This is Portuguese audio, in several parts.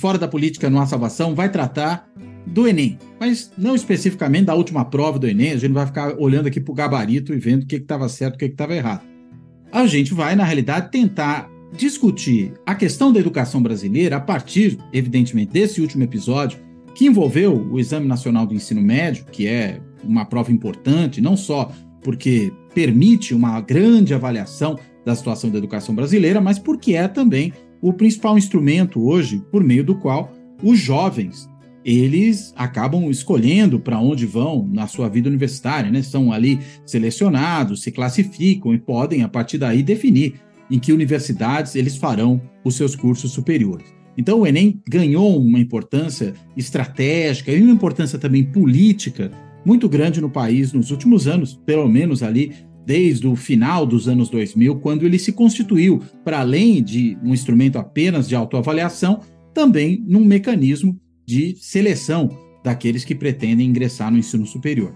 Fora da Política Não Há Salvação vai tratar do Enem, mas não especificamente da última prova do Enem, a gente vai ficar olhando aqui para o gabarito e vendo o que estava certo e o que estava errado. A gente vai, na realidade, tentar discutir a questão da educação brasileira a partir, evidentemente, desse último episódio, que envolveu o Exame Nacional do Ensino Médio, que é uma prova importante, não só porque permite uma grande avaliação da situação da educação brasileira, mas porque é também o principal instrumento hoje por meio do qual os jovens eles acabam escolhendo para onde vão na sua vida universitária, né? São ali selecionados, se classificam e podem a partir daí definir em que universidades eles farão os seus cursos superiores. Então o Enem ganhou uma importância estratégica e uma importância também política muito grande no país nos últimos anos, pelo menos ali desde o final dos anos 2000, quando ele se constituiu, para além de um instrumento apenas de autoavaliação, também num mecanismo de seleção daqueles que pretendem ingressar no ensino superior.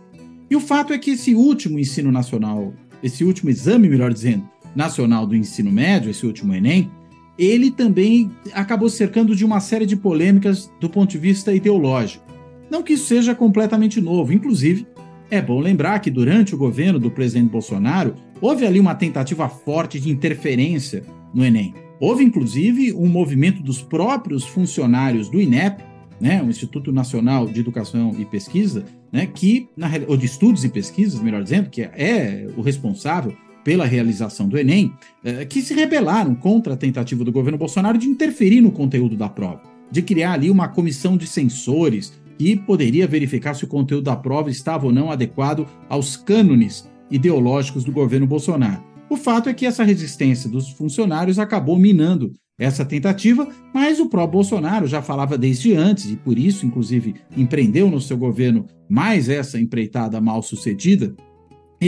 E o fato é que esse último ensino nacional, esse último exame, melhor dizendo, nacional do ensino médio, esse último Enem, ele também acabou cercando de uma série de polêmicas do ponto de vista ideológico. Não que isso seja completamente novo, inclusive é bom lembrar que durante o governo do presidente Bolsonaro, houve ali uma tentativa forte de interferência no Enem. Houve, inclusive, um movimento dos próprios funcionários do INEP, né, o Instituto Nacional de Educação e Pesquisa, né, que, na, ou de Estudos e Pesquisas, melhor dizendo, que é o responsável pela realização do Enem, é, que se rebelaram contra a tentativa do governo Bolsonaro de interferir no conteúdo da prova, de criar ali uma comissão de censores e poderia verificar se o conteúdo da prova estava ou não adequado aos cânones ideológicos do governo Bolsonaro. O fato é que essa resistência dos funcionários acabou minando essa tentativa, mas o próprio Bolsonaro já falava desde antes, e por isso, inclusive, empreendeu no seu governo mais essa empreitada mal sucedida,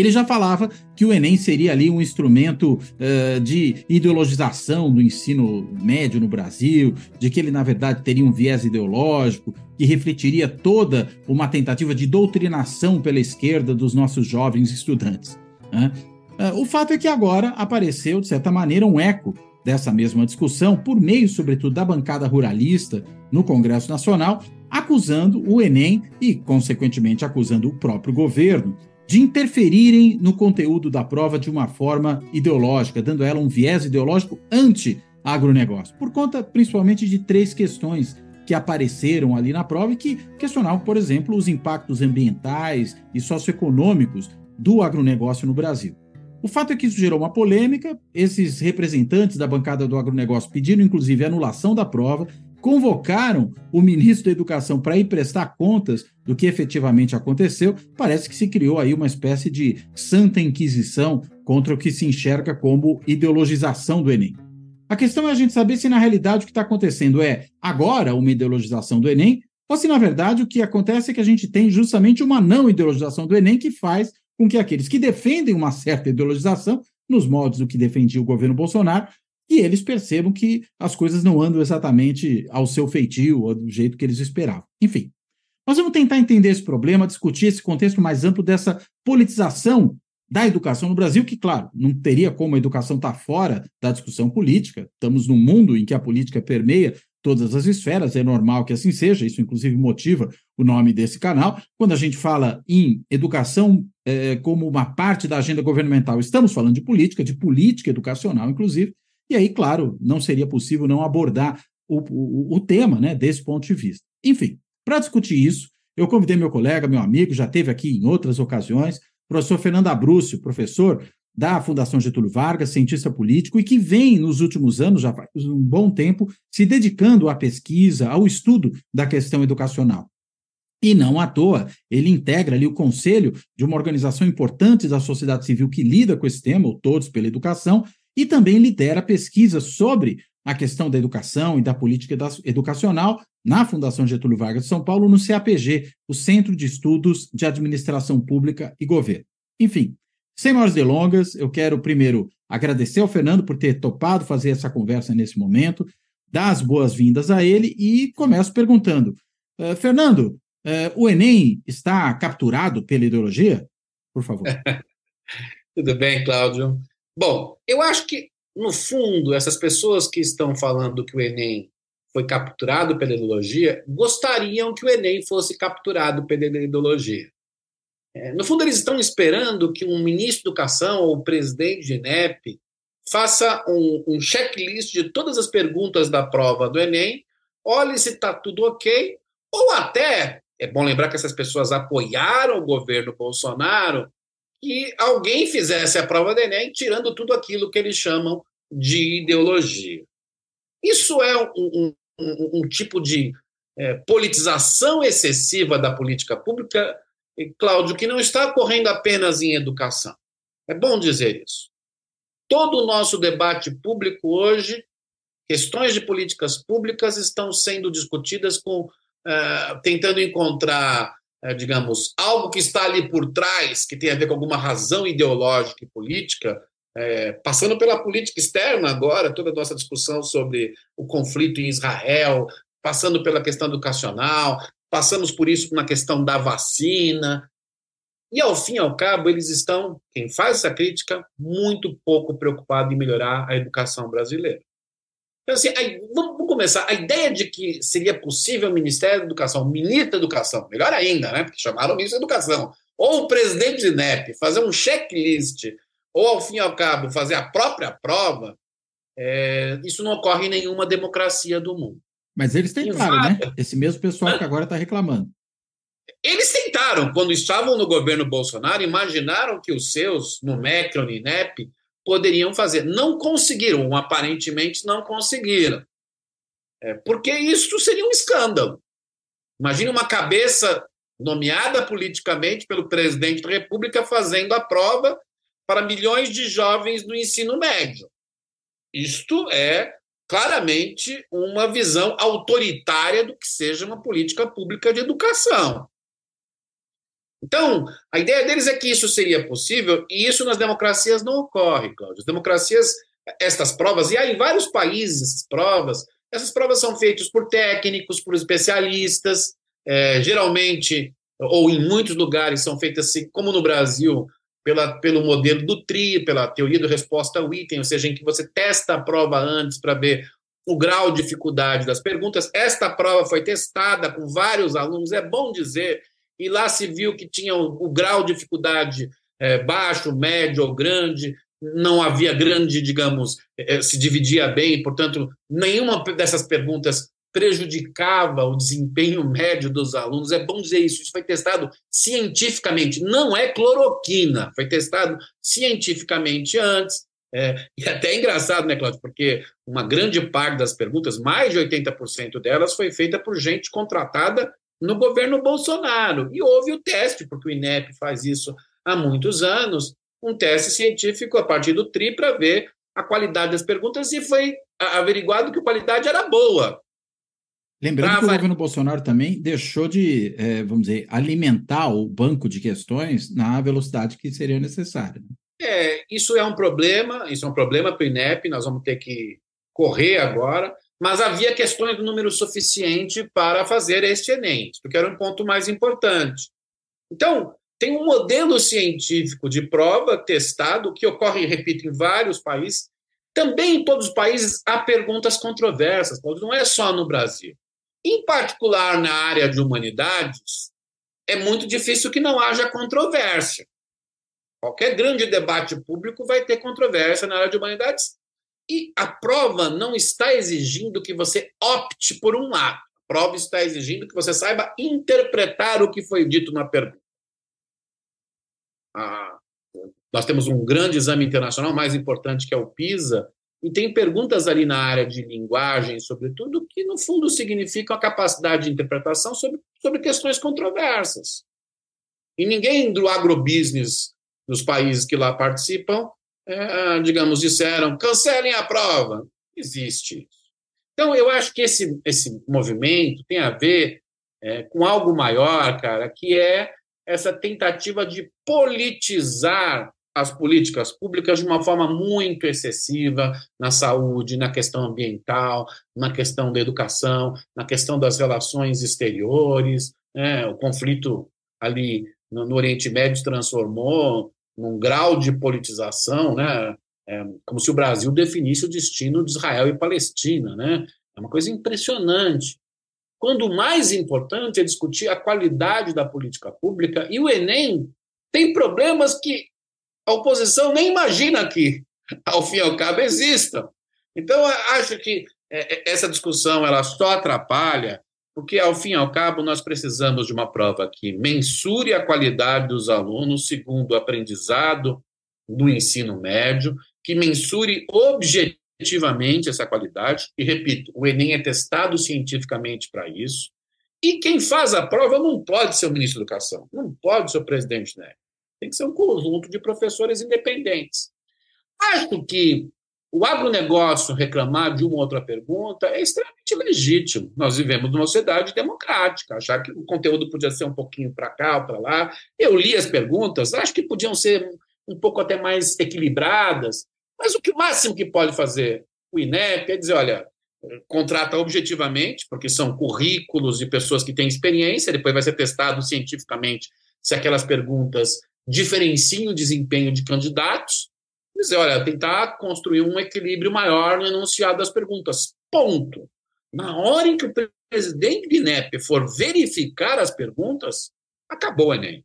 ele já falava que o Enem seria ali um instrumento uh, de ideologização do ensino médio no Brasil, de que ele, na verdade, teria um viés ideológico, que refletiria toda uma tentativa de doutrinação pela esquerda dos nossos jovens estudantes. Né? Uh, o fato é que agora apareceu, de certa maneira, um eco dessa mesma discussão, por meio, sobretudo, da bancada ruralista no Congresso Nacional, acusando o Enem e, consequentemente, acusando o próprio governo de interferirem no conteúdo da prova de uma forma ideológica, dando ela um viés ideológico anti-agronegócio, por conta principalmente de três questões que apareceram ali na prova e que questionavam, por exemplo, os impactos ambientais e socioeconômicos do agronegócio no Brasil. O fato é que isso gerou uma polêmica, esses representantes da bancada do agronegócio pediram inclusive a anulação da prova, convocaram o ministro da Educação para ir prestar contas do que efetivamente aconteceu, parece que se criou aí uma espécie de santa inquisição contra o que se enxerga como ideologização do Enem. A questão é a gente saber se na realidade o que está acontecendo é agora uma ideologização do Enem, ou se na verdade o que acontece é que a gente tem justamente uma não ideologização do Enem que faz com que aqueles que defendem uma certa ideologização, nos moldes do que defendia o governo Bolsonaro, e eles percebam que as coisas não andam exatamente ao seu feitio ou do jeito que eles esperavam. Enfim, nós vamos tentar entender esse problema, discutir esse contexto mais amplo dessa politização da educação no Brasil, que, claro, não teria como a educação estar tá fora da discussão política. Estamos num mundo em que a política permeia todas as esferas, é normal que assim seja, isso inclusive motiva o nome desse canal. Quando a gente fala em educação é, como uma parte da agenda governamental, estamos falando de política, de política educacional, inclusive, e aí, claro, não seria possível não abordar o, o, o tema né, desse ponto de vista. Enfim, para discutir isso, eu convidei meu colega, meu amigo, já teve aqui em outras ocasiões, professor Fernando Abrúcio, professor da Fundação Getúlio Vargas, cientista político, e que vem nos últimos anos, já faz um bom tempo, se dedicando à pesquisa, ao estudo da questão educacional. E não à toa, ele integra ali o conselho de uma organização importante da sociedade civil que lida com esse tema, o Todos pela Educação, e também lidera pesquisas sobre a questão da educação e da política educacional na Fundação Getúlio Vargas de São Paulo, no CAPG, o Centro de Estudos de Administração Pública e Governo. Enfim, sem maiores delongas, eu quero primeiro agradecer ao Fernando por ter topado fazer essa conversa nesse momento, dar as boas-vindas a ele e começo perguntando: uh, Fernando, uh, o Enem está capturado pela ideologia? Por favor. Tudo bem, Cláudio. Bom, eu acho que, no fundo, essas pessoas que estão falando que o Enem foi capturado pela ideologia gostariam que o Enem fosse capturado pela ideologia. É, no fundo, eles estão esperando que um ministro de Educação ou o presidente de INEP faça um, um checklist de todas as perguntas da prova do Enem, olhe se está tudo ok, ou até, é bom lembrar que essas pessoas apoiaram o governo Bolsonaro, que alguém fizesse a prova do Enem tirando tudo aquilo que eles chamam de ideologia. Isso é um, um, um, um tipo de é, politização excessiva da política pública, Cláudio, que não está ocorrendo apenas em educação. É bom dizer isso. Todo o nosso debate público hoje, questões de políticas públicas estão sendo discutidas com uh, tentando encontrar digamos, algo que está ali por trás, que tem a ver com alguma razão ideológica e política, é, passando pela política externa agora, toda a nossa discussão sobre o conflito em Israel, passando pela questão educacional, passamos por isso na questão da vacina. E, ao fim e ao cabo, eles estão, quem faz essa crítica, muito pouco preocupado em melhorar a educação brasileira. Então, assim, aí, vamos, vamos, começar. A ideia de que seria possível o Ministério da Educação, o ministro da Educação, melhor ainda, né? Porque chamaram o ministro da Educação, ou o presidente do INEP, fazer um checklist, ou, ao fim e ao cabo, fazer a própria prova, é, isso não ocorre em nenhuma democracia do mundo. Mas eles tentaram, né? Esse mesmo pessoal que agora está reclamando. Eles tentaram, quando estavam no governo Bolsonaro, imaginaram que os seus, no MEC, no INEP, poderiam fazer. Não conseguiram, aparentemente não conseguiram. É, porque isso seria um escândalo. Imagine uma cabeça nomeada politicamente pelo presidente da República fazendo a prova para milhões de jovens no ensino médio. Isto é claramente uma visão autoritária do que seja uma política pública de educação. Então, a ideia deles é que isso seria possível, e isso nas democracias não ocorre, Cláudio. As democracias, estas provas, e há em vários países essas provas, essas provas são feitas por técnicos, por especialistas, é, geralmente, ou em muitos lugares, são feitas, assim, como no Brasil, pela, pelo modelo do TRI, pela teoria do resposta ao item, ou seja, em que você testa a prova antes para ver o grau de dificuldade das perguntas. Esta prova foi testada com vários alunos, é bom dizer e lá se viu que tinha o, o grau de dificuldade é, baixo, médio ou grande, não havia grande, digamos, é, se dividia bem, portanto, nenhuma dessas perguntas prejudicava o desempenho médio dos alunos. É bom dizer isso, isso foi testado cientificamente, não é cloroquina, foi testado cientificamente antes. É, e até é engraçado, né, Cláudio? Porque uma grande parte das perguntas, mais de 80% delas, foi feita por gente contratada no governo Bolsonaro. E houve o teste, porque o INEP faz isso há muitos anos, um teste científico a partir do TRI para ver a qualidade das perguntas e foi averiguado que a qualidade era boa. Lembrando pra... que o governo Bolsonaro também deixou de, é, vamos dizer, alimentar o banco de questões na velocidade que seria necessária. Né? É, isso é um problema, isso é um problema para o INEP, nós vamos ter que correr agora mas havia questões do número suficiente para fazer este Enem, porque era um ponto mais importante. Então, tem um modelo científico de prova testado, que ocorre, repito, em vários países. Também em todos os países há perguntas controversas, não é só no Brasil. Em particular na área de humanidades, é muito difícil que não haja controvérsia. Qualquer grande debate público vai ter controvérsia na área de humanidades, e a prova não está exigindo que você opte por um lado. A prova está exigindo que você saiba interpretar o que foi dito na pergunta. Ah, nós temos um grande exame internacional, mais importante, que é o PISA, e tem perguntas ali na área de linguagem, sobretudo, que no fundo significam a capacidade de interpretação sobre, sobre questões controversas. E ninguém do agrobusiness dos países que lá participam é, digamos, disseram cancelem a prova. existe. Então, eu acho que esse, esse movimento tem a ver é, com algo maior, cara, que é essa tentativa de politizar as políticas públicas de uma forma muito excessiva na saúde, na questão ambiental, na questão da educação, na questão das relações exteriores. Né? O conflito ali no, no, Oriente Médio transformou num grau de politização, né? É, como se o Brasil definisse o destino de Israel e Palestina. Né? É uma coisa impressionante. Quando o mais importante é discutir a qualidade da política pública, e o Enem tem problemas que a oposição nem imagina que, ao fim e ao cabo, existam. Então, acho que é, é, essa discussão ela só atrapalha, porque, ao fim e ao cabo, nós precisamos de uma prova que mensure a qualidade dos alunos segundo o aprendizado do ensino médio, que mensure objetivamente essa qualidade. E, repito, o Enem é testado cientificamente para isso. E quem faz a prova não pode ser o ministro da Educação, não pode ser o presidente da tem que ser um conjunto de professores independentes. Acho que o agronegócio reclamar de uma outra pergunta é extremamente legítimo. Nós vivemos numa sociedade democrática. Achar que o conteúdo podia ser um pouquinho para cá ou para lá. Eu li as perguntas, acho que podiam ser um pouco até mais equilibradas. Mas o que o máximo que pode fazer o INEP é dizer: olha, contrata objetivamente, porque são currículos de pessoas que têm experiência, depois vai ser testado cientificamente se aquelas perguntas diferenciem o desempenho de candidatos, dizer, olha, tentar construir um equilíbrio maior no enunciado das perguntas. Ponto. Na hora em que o presidente do INEP for verificar as perguntas, acabou o Enem.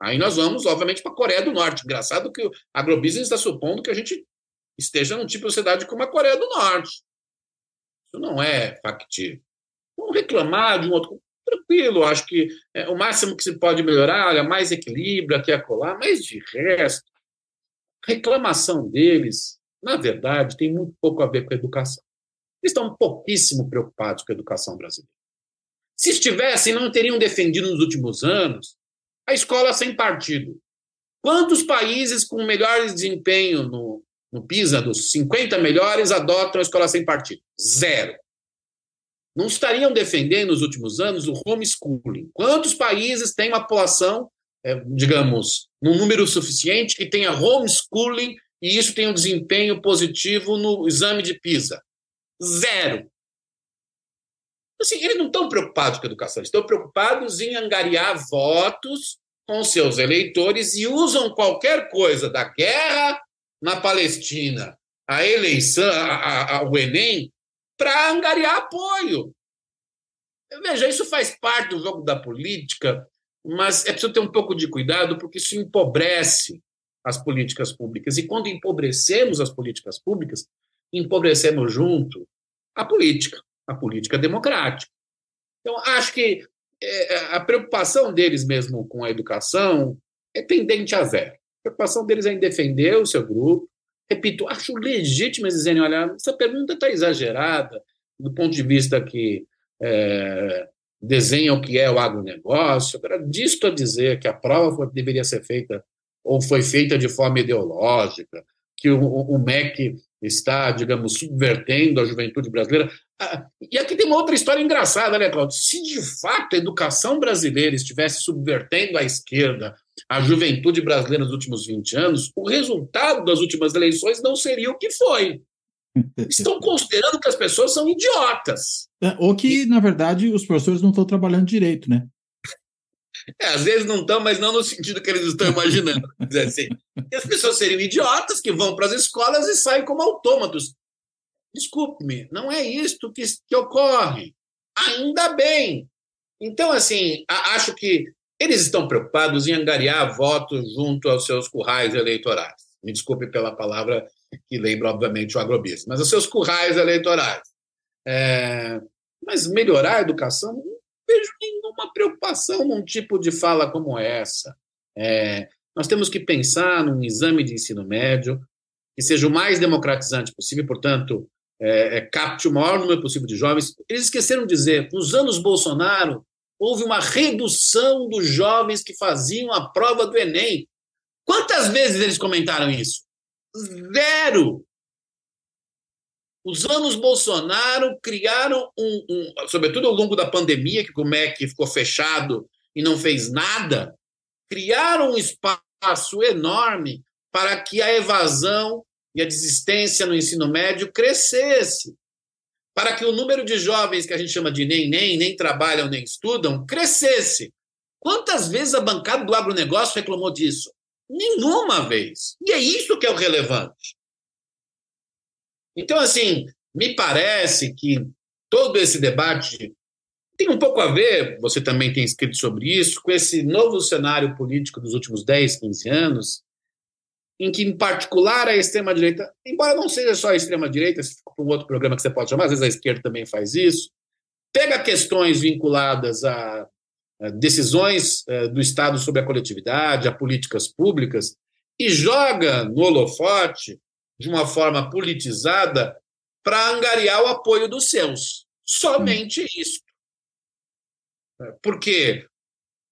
Aí nós vamos, obviamente, para a Coreia do Norte. Engraçado que o agrobusiness está supondo que a gente esteja num tipo de sociedade como a Coreia do Norte. Isso não é factível. Vamos reclamar de um outro tranquilo, acho que é, o máximo que se pode melhorar, olha, mais equilíbrio aqui e acolá, mas de resto, reclamação deles, na verdade, tem muito pouco a ver com a educação. Eles estão pouquíssimo preocupados com a educação brasileira. Se estivessem, não teriam defendido nos últimos anos a escola sem partido. Quantos países com melhor desempenho no, no PISA, dos 50 melhores, adotam a escola sem partido? Zero não estariam defendendo nos últimos anos o homeschooling. Quantos países têm uma população, é, digamos, num número suficiente que tenha homeschooling e isso tem um desempenho positivo no exame de PISA? Zero. Assim, eles não estão preocupados com a educação, eles estão preocupados em angariar votos com seus eleitores e usam qualquer coisa da guerra na Palestina, a eleição, a, a, o Enem, para angariar apoio. Veja, isso faz parte do jogo da política, mas é preciso ter um pouco de cuidado, porque isso empobrece as políticas públicas. E quando empobrecemos as políticas públicas, empobrecemos junto a política, a política democrática. Então, acho que é, a preocupação deles mesmo com a educação é tendente a zero. A preocupação deles é em defender o seu grupo, repito, acho legítimo eles dizerem, olha, essa pergunta está exagerada, do ponto de vista que é, desenha o que é o agronegócio. Agora, disto a dizer que a prova deveria ser feita ou foi feita de forma ideológica, que o, o MEC está, digamos, subvertendo a juventude brasileira. Ah, e aqui tem uma outra história engraçada, né, Claudio? Se de fato a educação brasileira estivesse subvertendo a esquerda, a juventude brasileira nos últimos 20 anos, o resultado das últimas eleições não seria o que foi. Estão considerando que as pessoas são idiotas. É, ou que, na verdade, os professores não estão trabalhando direito, né? É, às vezes não estão, mas não no sentido que eles estão imaginando. assim. E as pessoas seriam idiotas que vão para as escolas e saem como autômatos. Desculpe-me, não é isto que, que ocorre. Ainda bem. Então, assim, acho que eles estão preocupados em angariar votos junto aos seus currais eleitorais. Me desculpe pela palavra que lembra, obviamente, o agrobusiness, mas os seus currais eleitorais. É, mas melhorar a educação, não vejo nenhuma preocupação num tipo de fala como essa. É, nós temos que pensar num exame de ensino médio que seja o mais democratizante possível, portanto, é, é, capte o maior número possível de jovens. Eles esqueceram de dizer, nos anos Bolsonaro, houve uma redução dos jovens que faziam a prova do Enem. Quantas vezes eles comentaram isso? Zero. Os anos Bolsonaro criaram um, um, sobretudo ao longo da pandemia, que o MEC ficou fechado e não fez nada, criaram um espaço enorme para que a evasão e a desistência no ensino médio crescesse, para que o número de jovens que a gente chama de nem nem, nem trabalham nem estudam, crescesse. Quantas vezes a bancada do agronegócio reclamou disso? Nenhuma vez. E é isso que é o relevante. Então, assim, me parece que todo esse debate tem um pouco a ver, você também tem escrito sobre isso, com esse novo cenário político dos últimos 10, 15 anos, em que, em particular, a extrema-direita, embora não seja só a extrema-direita, se for um outro programa que você pode chamar, às vezes a esquerda também faz isso, pega questões vinculadas a, decisões uh, do Estado sobre a coletividade, a políticas públicas, e joga no holofote de uma forma politizada para angariar o apoio dos seus. Somente isso. Porque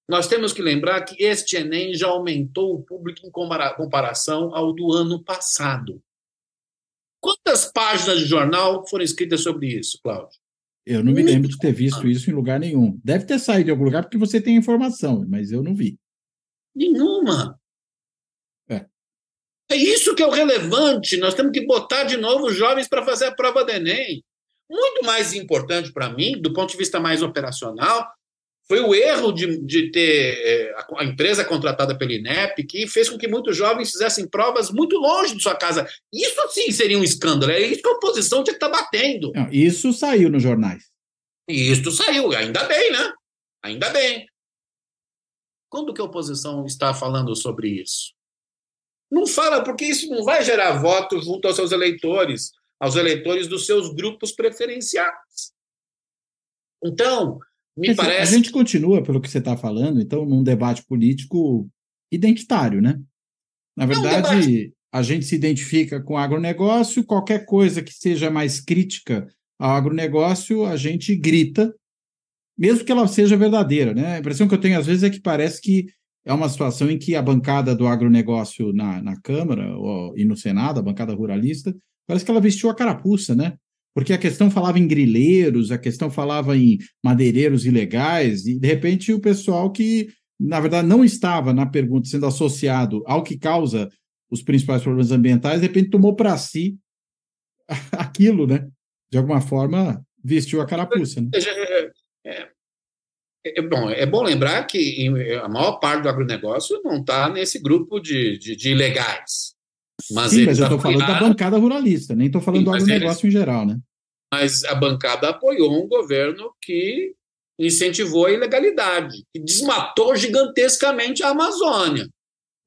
nós temos que lembrar que este Enem já aumentou o público em comparação ao do ano passado. Quantas páginas de jornal foram escritas sobre isso, Cláudio? Eu não me lembro de ter visto isso em lugar nenhum. Deve ter saído de algum lugar porque você tem informação, mas eu não vi. Nenhuma. É isso que é o relevante. Nós temos que botar de novo os jovens para fazer a prova do Enem. Muito mais importante para mim, do ponto de vista mais operacional, foi o erro de, de ter é, a empresa contratada pelo INEP, que fez com que muitos jovens fizessem provas muito longe de sua casa. Isso sim seria um escândalo. É isso que a oposição tinha que estar tá batendo. Não, isso saiu nos jornais. Isso saiu, ainda bem, né? Ainda bem. Quando que a oposição está falando sobre isso? Não fala, porque isso não vai gerar voto junto aos seus eleitores, aos eleitores dos seus grupos preferenciais. Então, me dizer, parece. A gente continua, pelo que você está falando, então, num debate político identitário, né? Na verdade, é um a gente se identifica com o agronegócio, qualquer coisa que seja mais crítica ao agronegócio, a gente grita, mesmo que ela seja verdadeira, né? A impressão que eu tenho às vezes é que parece que é uma situação em que a bancada do agronegócio na, na Câmara ou, e no Senado, a bancada ruralista, parece que ela vestiu a carapuça, né? Porque a questão falava em grileiros, a questão falava em madeireiros ilegais, e de repente o pessoal que, na verdade, não estava na pergunta sendo associado ao que causa os principais problemas ambientais, de repente tomou para si aquilo, né? De alguma forma, vestiu a carapuça. Né? É, é, é, bom, é bom lembrar que a maior parte do agronegócio não está nesse grupo de, de, de, ilegais. Mas Sim, mas eu estou falando da bancada ruralista, nem estou falando Sim, do agronegócio eles... em geral, né? Mas a bancada apoiou um governo que incentivou a ilegalidade, que desmatou gigantescamente a Amazônia.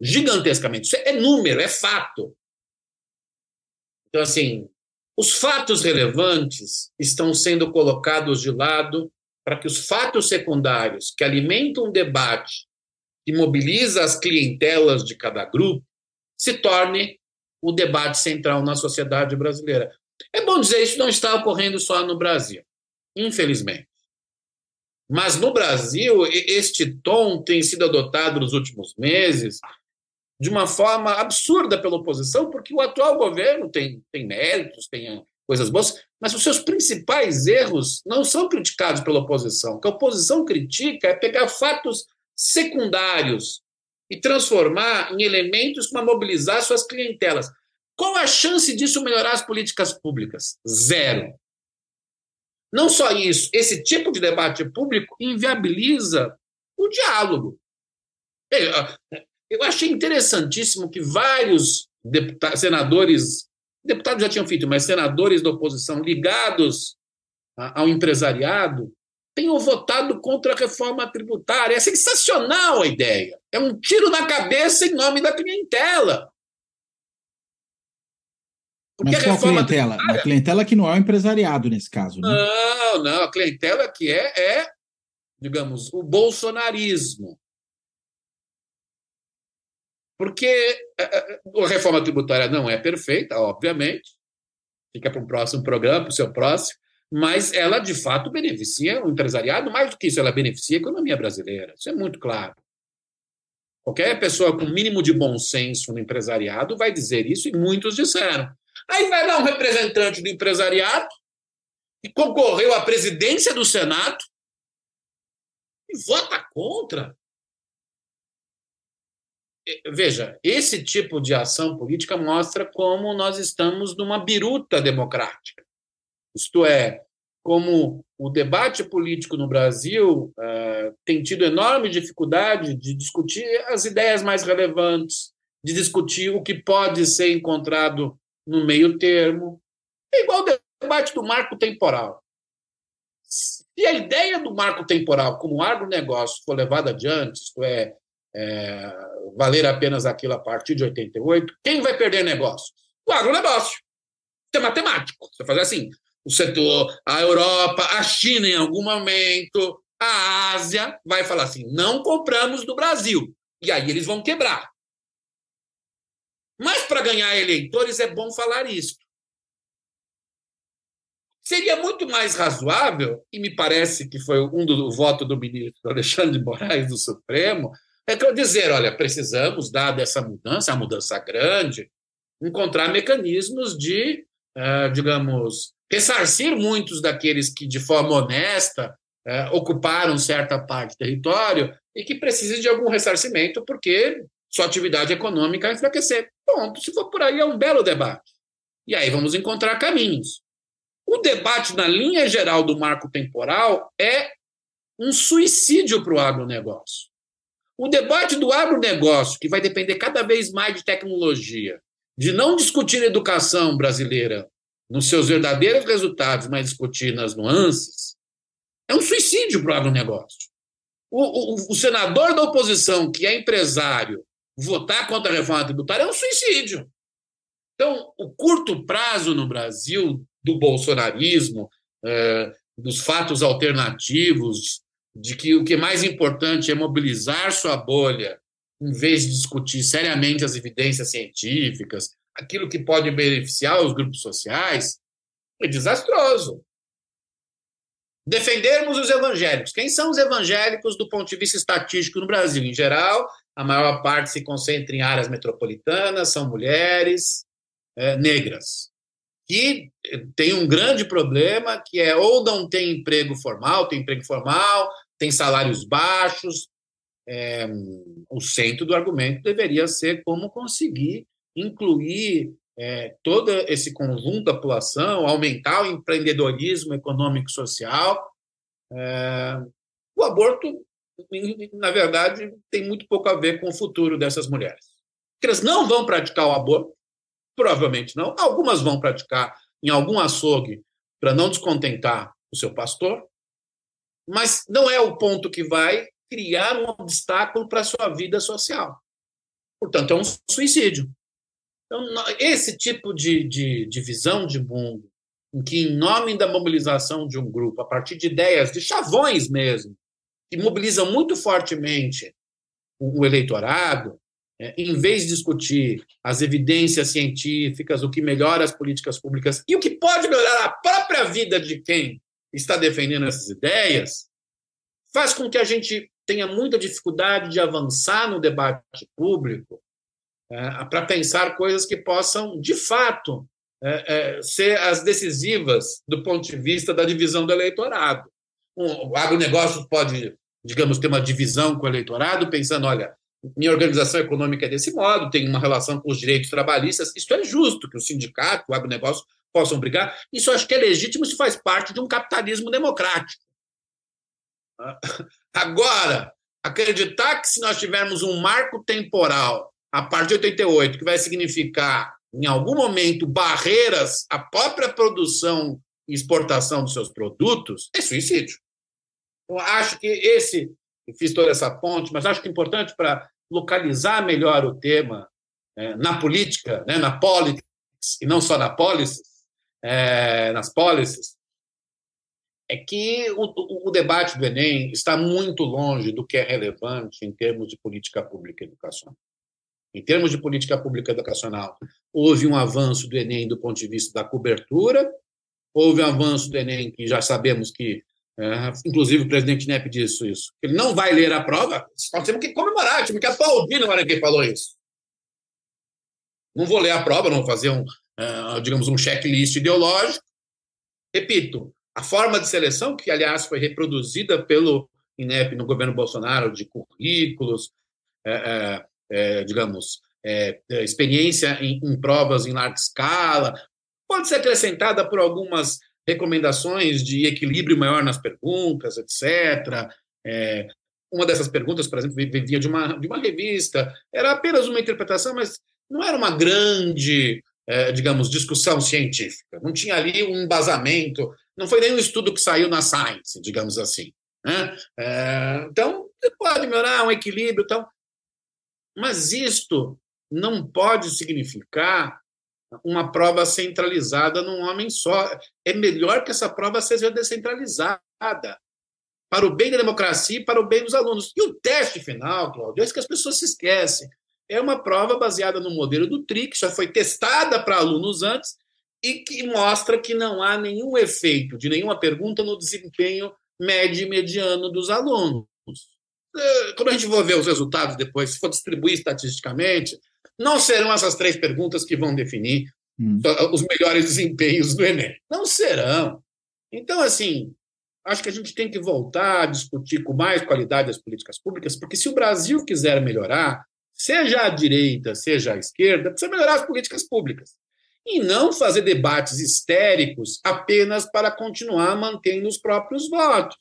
Gigantescamente. Isso é número, é fato. Então, assim, os fatos relevantes estão sendo colocados de lado para que os fatos secundários que alimentam um debate que mobiliza as clientelas de cada grupo se torne o debate central na sociedade brasileira. É bom dizer, isso não está ocorrendo só no Brasil, infelizmente. Mas no Brasil, este tom tem sido adotado nos últimos meses de uma forma absurda pela oposição, porque o atual governo tem, tem méritos, tem coisas boas, mas os seus principais erros não são criticados pela oposição. O que a oposição critica é pegar fatos secundários e transformar em elementos para mobilizar suas clientelas. Qual a chance disso melhorar as políticas públicas? Zero. Não só isso, esse tipo de debate público inviabiliza o diálogo. Eu achei interessantíssimo que vários deputados, senadores deputados já tinham feito, mas senadores da oposição ligados ao empresariado tenham votado contra a reforma tributária. É sensacional a ideia. É um tiro na cabeça em nome da clientela. Porque Mas qual a clientela? A clientela que não é o empresariado nesse caso, né? Não, não. A clientela que é, é digamos, o bolsonarismo. Porque é, é, a reforma tributária não é perfeita, obviamente, fica para um próximo programa, para o seu próximo, mas ela de fato beneficia o empresariado, mais do que isso, ela beneficia a economia brasileira. Isso é muito claro. Qualquer pessoa com mínimo de bom senso no empresariado vai dizer isso, e muitos disseram. Aí vai lá um representante do empresariado, que concorreu à presidência do Senado, e vota contra. Veja, esse tipo de ação política mostra como nós estamos numa biruta democrática. Isto é, como o debate político no Brasil uh, tem tido enorme dificuldade de discutir as ideias mais relevantes, de discutir o que pode ser encontrado no meio termo. É igual o debate do marco temporal. Se a ideia do marco temporal como agronegócio for levada adiante, isto é, é, valer apenas aquilo a partir de 88, quem vai perder negócio? O agronegócio. Isso é matemático. Você fazer assim, o setor, a Europa, a China em algum momento, a Ásia vai falar assim, não compramos do Brasil. E aí eles vão quebrar. Mas para ganhar eleitores é bom falar isso. Seria muito mais razoável, e me parece que foi um do voto do ministro Alexandre de Moraes do Supremo, é dizer, olha, precisamos, dada essa mudança, a mudança grande, encontrar mecanismos de, uh, digamos, ressarcir muitos daqueles que, de forma honesta, uh, ocuparam certa parte do território e que precisem de algum ressarcimento porque sua atividade econômica enfraquecer. Ponto. Se for por aí, é um belo debate. E aí vamos encontrar caminhos. O debate na linha geral do marco temporal é um suicídio para o agronegócio. O debate do agronegócio, que vai depender cada vez mais de tecnologia, de não discutir educação brasileira nos seus verdadeiros resultados, mas discutir nas nuances, é um suicídio para o agronegócio. O, o, o senador da oposição, que é empresário, votar contra a reforma tributária é um suicídio. Então, o curto prazo no Brasil do bolsonarismo, é, dos fatos alternativos, de que o que é mais importante é mobilizar sua bolha, em vez de discutir seriamente as evidências científicas, aquilo que pode beneficiar os grupos sociais, é desastroso. Defendermos os evangélicos. Quem são os evangélicos do ponto de vista estatístico no Brasil? Em geral, a maior parte se concentra em áreas metropolitanas, são mulheres é, negras, que tem um grande problema, que é ou não tem emprego formal, tem emprego formal, tem salários baixos. É, o centro do argumento deveria ser como conseguir incluir é, todo esse conjunto da população, aumentar o empreendedorismo econômico e social. É, o aborto na verdade, tem muito pouco a ver com o futuro dessas mulheres. Elas não vão praticar o aborto, provavelmente não. Algumas vão praticar em algum açougue para não descontentar o seu pastor, mas não é o ponto que vai criar um obstáculo para a sua vida social. Portanto, é um suicídio. Então, esse tipo de, de, de visão de mundo, em que, em nome da mobilização de um grupo, a partir de ideias, de chavões mesmo, que mobilizam muito fortemente o, eleitorado, é, em vez de discutir as evidências científicas, o que melhora as políticas públicas e o que pode melhorar a própria vida de quem está defendendo essas ideias, faz com que a gente tenha muita dificuldade de avançar no debate público é, para pensar coisas que possam, de fato, é, é, ser as decisivas do ponto de vista da divisão do eleitorado o agronegócio pode, digamos, ter uma divisão com o eleitorado, pensando, olha, minha organização econômica é desse modo, tem uma relação com os direitos trabalhistas. Isso é justo que o sindicato, o agronegócio possam brigar. Isso acho que é legítimo, isso faz parte de um capitalismo democrático. Agora, acreditar que se nós tivermos um marco temporal a partir de 88, que vai significar, em algum momento, barreiras à própria produção e exportação dos seus produtos, é suicídio. Eu acho que esse, fiz toda essa ponte, mas acho que é importante para localizar melhor o tema é, na política, né, na politics, e não só na policies, é, nas policies, é que o, o, debate do Enem está muito longe do que é relevante em termos de política pública educacional. Em termos de política pública educacional, houve um avanço do Enem do ponto de vista da cobertura, houve um avanço do Enem que já sabemos que é, inclusive o presidente NEP disse isso. Ele não vai ler a prova, nós temos que comemorar, temos que aplaudir na hora que ele falou isso. Não vou ler a prova, não vou fazer um, uh, digamos, um checklist ideológico. Repito, a forma de seleção, que aliás foi reproduzida pelo INEP no governo Bolsonaro, de currículos, é, é, é digamos, é, é, experiência em, em, provas em larga escala, pode ser acrescentada por algumas recomendações de equilíbrio maior nas perguntas, etc. É, uma dessas perguntas, por exemplo, vinha de uma, de uma revista, era apenas uma interpretação, mas não era uma grande, digamos, discussão científica. Não tinha ali um embasamento, não foi nenhum estudo que saiu na Science, digamos assim. Né? É, então, pode melhorar um equilíbrio. Então, mas isto não pode significar uma prova centralizada num homem só. É melhor que essa prova seja descentralizada para o bem da democracia e para o bem dos alunos. E o teste final, Cláudio, é isso que as pessoas se esquecem. É uma prova baseada no modelo do TRI, que já foi testada para alunos antes e que mostra que não há nenhum efeito de nenhuma pergunta no desempenho médio e mediano dos alunos. Quando a gente for ver os resultados depois, se for distribuir estatisticamente, não serão essas três perguntas que vão definir hum. os melhores desempenhos do Enem. Não serão. Então, assim, acho que a gente tem que voltar a discutir com mais qualidade as políticas públicas, porque se o Brasil quiser melhorar, seja a direita, seja a esquerda, precisa melhorar as políticas públicas. E não fazer debates histéricos apenas para continuar mantendo os próprios votos.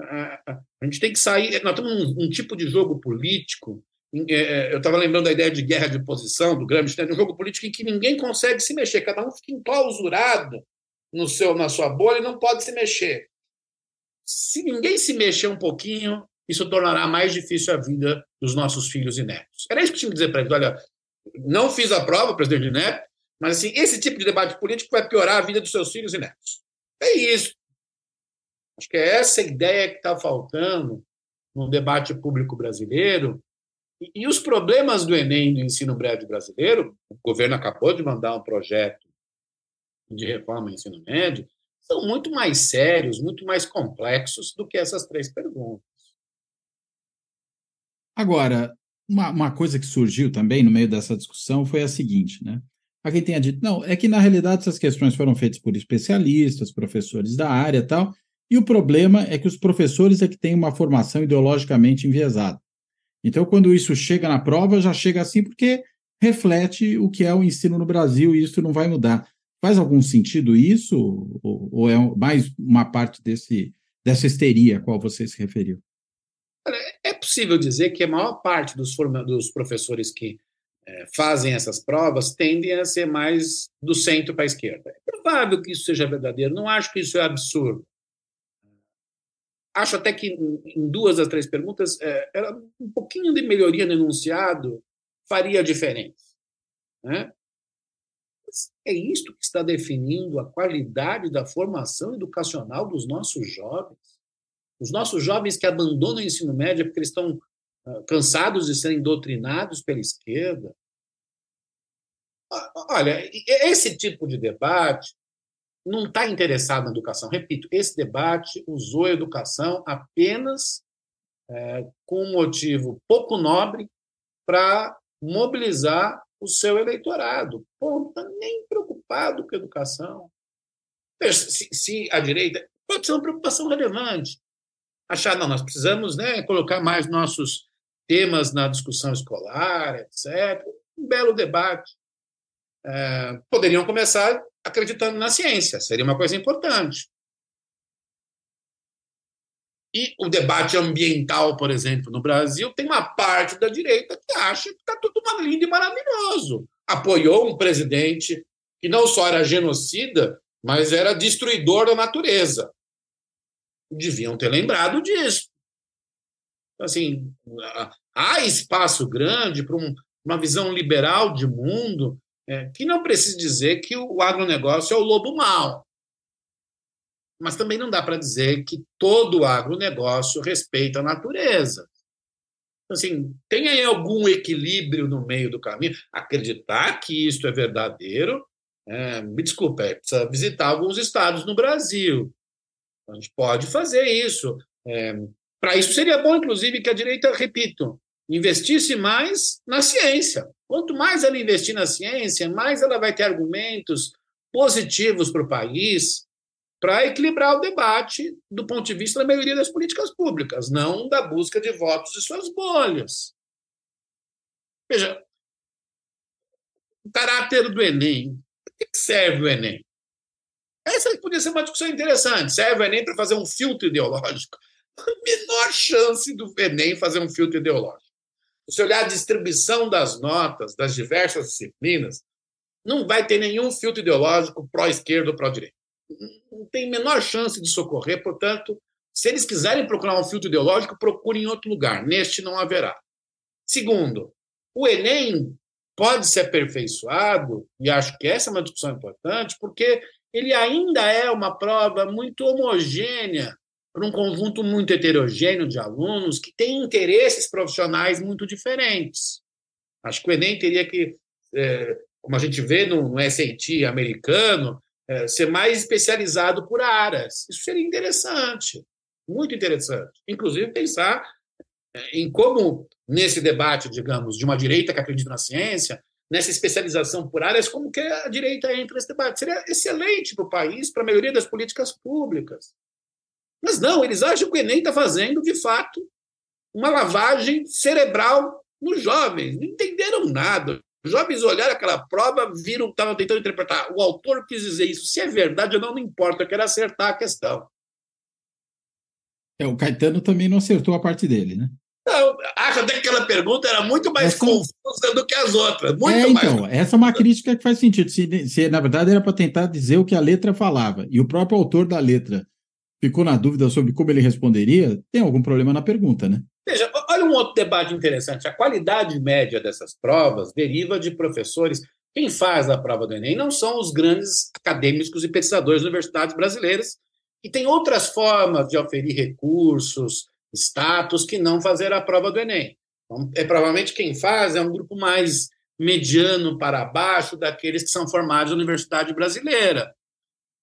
A gente tem que sair. Nós temos um, um tipo de jogo político é, é, eu estava lembrando da ideia de guerra de posição do Gramsci, né, um jogo político em que ninguém consegue se mexer, cada um fica enclausurado no seu, na sua bolha e não pode se mexer. Se ninguém se mexer um pouquinho, isso tornará mais difícil a vida dos nossos filhos e netos. Era isso que eu tinha que dizer para eles. Olha, não fiz a prova, presidente Neto, mas assim, esse tipo de debate político vai piorar a vida dos seus filhos e netos. É isso. Acho que é essa ideia que está faltando no debate público brasileiro e, os problemas do Enem no ensino médio brasileiro, o governo acabou de mandar um projeto de reforma do ensino médio, são muito mais sérios, muito mais complexos do que essas três perguntas. Agora, uma, uma coisa que surgiu também no meio dessa discussão foi a seguinte, né? Quem tenha dito, não, é que na realidade essas questões foram feitas por especialistas, professores da área e tal, e o problema é que os professores é que têm uma formação ideologicamente enviesada. Então, quando isso chega na prova, já chega assim porque reflete o que é o ensino no Brasil e isso não vai mudar. Faz algum sentido isso? Ou, ou é mais uma parte desse, dessa histeria a qual você se referiu? É possível dizer que a maior parte dos, dos professores que é, fazem essas provas tendem a ser mais do centro para a esquerda. É provável que isso seja verdadeiro, não acho que isso é absurdo acho até que em duas das três perguntas, é, era um pouquinho de melhoria no enunciado faria diferença. Né? é isto que está definindo a qualidade da formação educacional dos nossos jovens. Os nossos jovens que abandonam o ensino médio porque eles estão uh, cansados de serem doutrinados pela esquerda. Olha, esse tipo de debate não está interessado na educação. Repito, esse debate usou a educação apenas é, com um motivo pouco nobre para mobilizar o seu eleitorado. Pô, não está nem preocupado com a educação. Se, se, a direita pode ser uma preocupação relevante. Achar, não, nós precisamos né, colocar mais nossos temas na discussão escolar, etc. Um belo debate. É, poderiam começar acreditando na ciência, seria uma coisa importante. E o debate ambiental, por exemplo, no Brasil, tem uma parte da direita que acha que está tudo lindo e maravilhoso. Apoiou um presidente que não só era genocida, mas era destruidor da natureza. Deviam ter lembrado disso. Assim, há espaço grande para um, uma visão liberal de mundo é, que não precisa dizer que o agronegócio é o lobo mau. Mas também não dá para dizer que todo agronegócio respeita a natureza. Assim, tem aí algum equilíbrio no meio do caminho. Acreditar que isso é verdadeiro, é, me desculpa, é, precisa visitar alguns estados no Brasil. A gente pode fazer isso. É, para isso seria bom, inclusive, que a direita, repito, investisse mais na ciência. Quanto mais ela investir na ciência, mais ela vai ter argumentos positivos para o país, para equilibrar o debate do ponto de vista da maioria das políticas públicas, não da busca de votos de suas bolhas. Veja, o caráter do Enem. Para que serve o Enem? Essa podia ser uma discussão interessante. Serve o Enem para fazer um filtro ideológico? A menor chance do Enem fazer um filtro ideológico. Se olhar a distribuição das notas das diversas disciplinas, não vai ter nenhum filtro ideológico pró-esquerda ou pró-direita. Não tem menor chance de socorrer, portanto, se eles quiserem procurar um filtro ideológico, procurem em outro lugar. Neste não haverá. Segundo, o Enem pode ser aperfeiçoado, e acho que essa é uma discussão importante, porque ele ainda é uma prova muito homogênea para um conjunto muito heterogêneo de alunos que têm interesses profissionais muito diferentes. Acho que o Enem teria que, é, como a gente vê no, no SAT americano, é, ser mais especializado por áreas. Isso seria interessante, muito interessante. Inclusive, pensar é, em como, nesse debate, digamos, de uma direita que acredita na ciência, nessa especialização por áreas, como que a direita entra nesse debate. Seria excelente para o país, para a maioria das políticas públicas. Mas não, eles acham que o Enem está fazendo, de fato, uma lavagem cerebral nos jovens. Não entenderam nada. Os jovens olharam aquela prova, viram, estavam tentando interpretar. O autor quis dizer isso. Se é verdade ou não, não importa, eu quero acertar a questão. É, o Caetano também não acertou a parte dele, né? Acho até que aquela pergunta era muito mais essa... confusa do que as outras. Muito é, mais. Então, essa é uma crítica que faz sentido. Se, se na verdade era para tentar dizer o que a letra falava, e o próprio autor da letra ficou na dúvida sobre como ele responderia, tem algum problema na pergunta, né? Veja, olha um outro debate interessante. A qualidade média dessas provas deriva de professores. Quem faz a prova do Enem não são os grandes acadêmicos e pesquisadores das universidades brasileiras, e tem outras formas de oferir recursos, status, que não fazer a prova do Enem. Então, é provavelmente quem faz é um grupo mais mediano para baixo daqueles que são formados na universidade brasileira.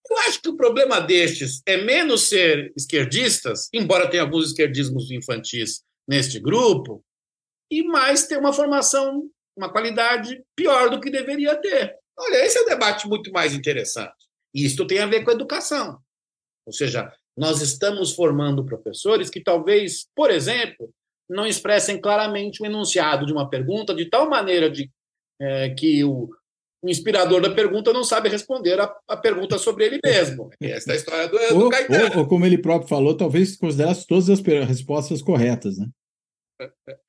Eu acho que o problema destes é menos ser esquerdistas, embora tenha alguns esquerdismos infantis neste grupo, e mais ter uma formação, uma qualidade pior do que deveria ter. Olha, esse é um debate muito mais interessante. E isso tem a ver com a educação. Ou seja, nós estamos formando professores que talvez, por exemplo, não expressem claramente o enunciado de uma pergunta de tal maneira de, é, que o, inspirador da pergunta não sabe responder a, a pergunta sobre ele mesmo. Essa é a história do, do ou, Caetano. Ou, ou, como ele próprio falou, talvez considerasse todas as respostas corretas, né?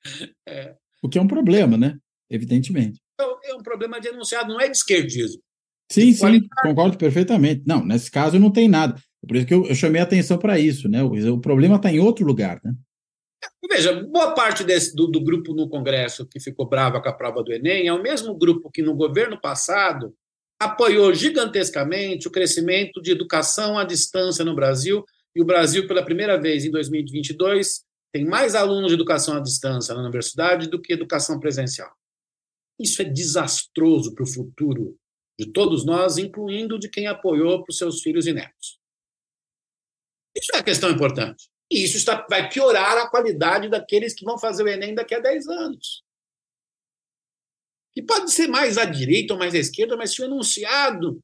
É. O que é um problema, né? Evidentemente. Então, é um problema de enunciado, não é de esquerdismo. Sim, de sim, concordo perfeitamente. Não, nesse caso não tem nada. Por isso que eu, eu chamei a atenção para isso, né? O, o problema está em outro lugar, né? Veja, boa parte desse, do, do, grupo no Congresso que ficou brava com a prova do Enem é o mesmo grupo que no governo passado apoiou gigantescamente o crescimento de educação à distância no Brasil. E o Brasil, pela primeira vez em 2022, tem mais alunos de educação à distância na universidade do que educação presencial. Isso é desastroso para o futuro de todos nós, incluindo de quem apoiou para os seus filhos e netos. Isso é a questão importante. E isso está, vai piorar a qualidade daqueles que vão fazer o Enem daqui a 10 anos. Que pode ser mais à direita ou mais à esquerda, mas se o enunciado,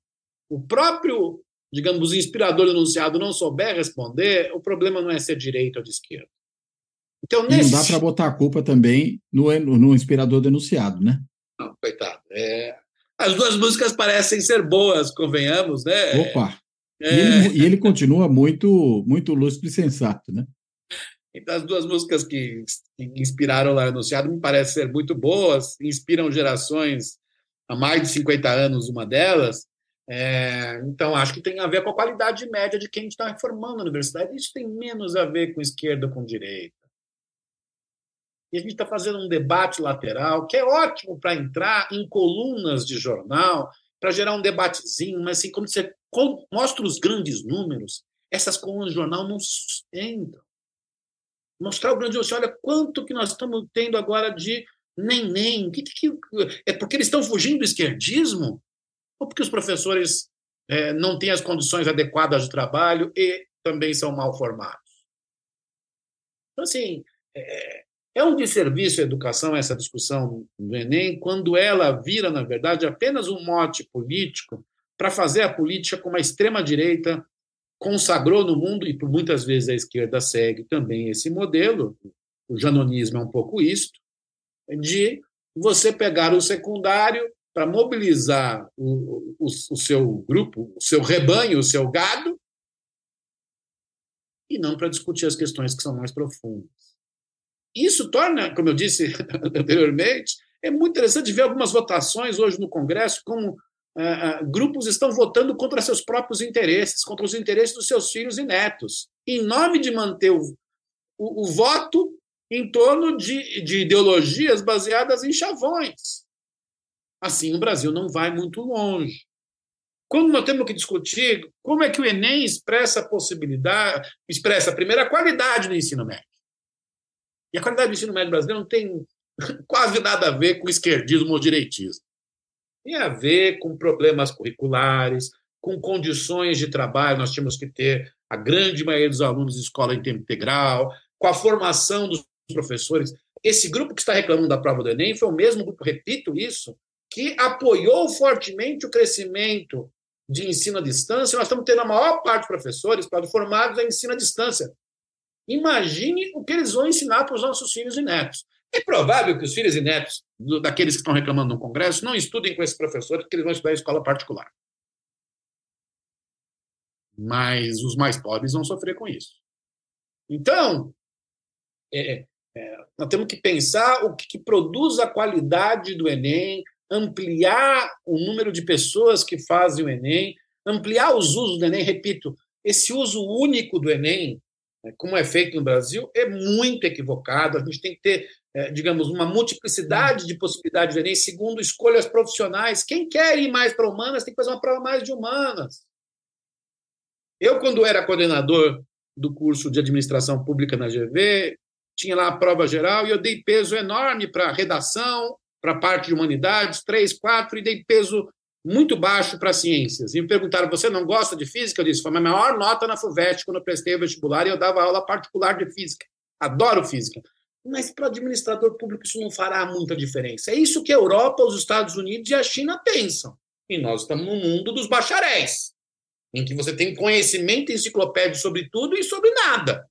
o próprio, digamos, inspirador do enunciado não souber responder, o problema não é ser direita ou de esquerda. Então, nesse... Não dá para botar a culpa também no, no inspirador do enunciado, né? Não, coitado. É... As duas músicas parecem ser boas, convenhamos, né? Opa! É... E, ele, e, ele, continua muito, muito lúcido e sensato, né? Então, as duas músicas que, que inspiraram lá anunciado me parecem ser muito boas, inspiram gerações há mais de 50 anos, uma delas. É, então, acho que tem a ver com a qualidade média de quem está formando a universidade. Isso tem menos a ver com esquerda ou com direita. E a gente está fazendo um debate lateral, que é ótimo para entrar em colunas de jornal, para gerar um debatezinho, mas assim, quando você mostra os grandes números, essas colunas de jornal não sustentam. Mostrar o grande você olha quanto que nós estamos tendo agora de nem-nem. Que, que, é porque eles estão fugindo do esquerdismo? Ou porque os professores é, não têm as condições adequadas de trabalho e também são mal formados? Então, assim, é, É um desserviço à educação essa discussão do Enem, quando ela vira, na verdade, apenas um mote político para fazer a política como a extrema-direita consagrou no mundo, e por muitas vezes a esquerda segue também esse modelo, o janonismo é um pouco isto, de você pegar o secundário para mobilizar o, o, o seu grupo, o seu rebanho, o seu gado, e não para discutir as questões que são mais profundas. Isso torna, como eu disse anteriormente, é muito interessante ver algumas votações hoje no Congresso, como uh, uh, grupos estão votando contra seus próprios interesses, contra os interesses dos seus filhos e netos, em nome de manter o, o, o voto em torno de, de ideologias baseadas em chavões. Assim, o Brasil não vai muito longe. Quando nós temos que discutir como é que o Enem expressa a possibilidade, expressa, a qualidade do ensino médio. E a qualidade do ensino médio brasileiro não tem quase nada a ver com esquerdismo ou direitismo. Tem a ver com problemas curriculares, com condições de trabalho. Nós tínhamos que ter a grande maioria dos alunos de escola em tempo integral, com a formação dos professores. Esse grupo que está reclamando da prova do Enem foi o mesmo grupo, repito isso, que apoiou fortemente o crescimento de ensino à distância. Nós estamos tendo a maior parte de professores formados em ensino à distância. Imagine o que eles vão ensinar para os nossos filhos e netos. É provável que os filhos e netos daqueles que estão reclamando no Congresso não estudem com esses professores, porque eles vão estudar em escola particular. Mas os mais pobres vão sofrer com isso. Então, é, é, nós temos que pensar o que, que produz a qualidade do Enem, ampliar o número de pessoas que fazem o Enem, ampliar os usos do Enem. Repito, esse uso único do Enem, como é feito no Brasil, é muito equivocado. A gente tem que ter, é, digamos, uma multiplicidade de possibilidades do Enem segundo escolhas profissionais. Quem quer ir mais para humanas tem que fazer uma prova mais de humanas. Eu, quando era coordenador do curso de administração pública na GV, tinha lá a prova geral e eu dei peso enorme para redação, para a parte de humanidades, três, quatro, e dei peso muito baixo para ciências. E me perguntaram: você não gosta de física? Eu disse: foi a minha maior nota na FUVEST quando eu prestei o vestibular e eu dava aula particular de física. Adoro física. Mas para o administrador público isso não fará muita diferença. É isso que a Europa, os Estados Unidos e a China pensam. E nós estamos no mundo dos bacharéis, em que você tem conhecimento enciclopédico sobre tudo e sobre nada.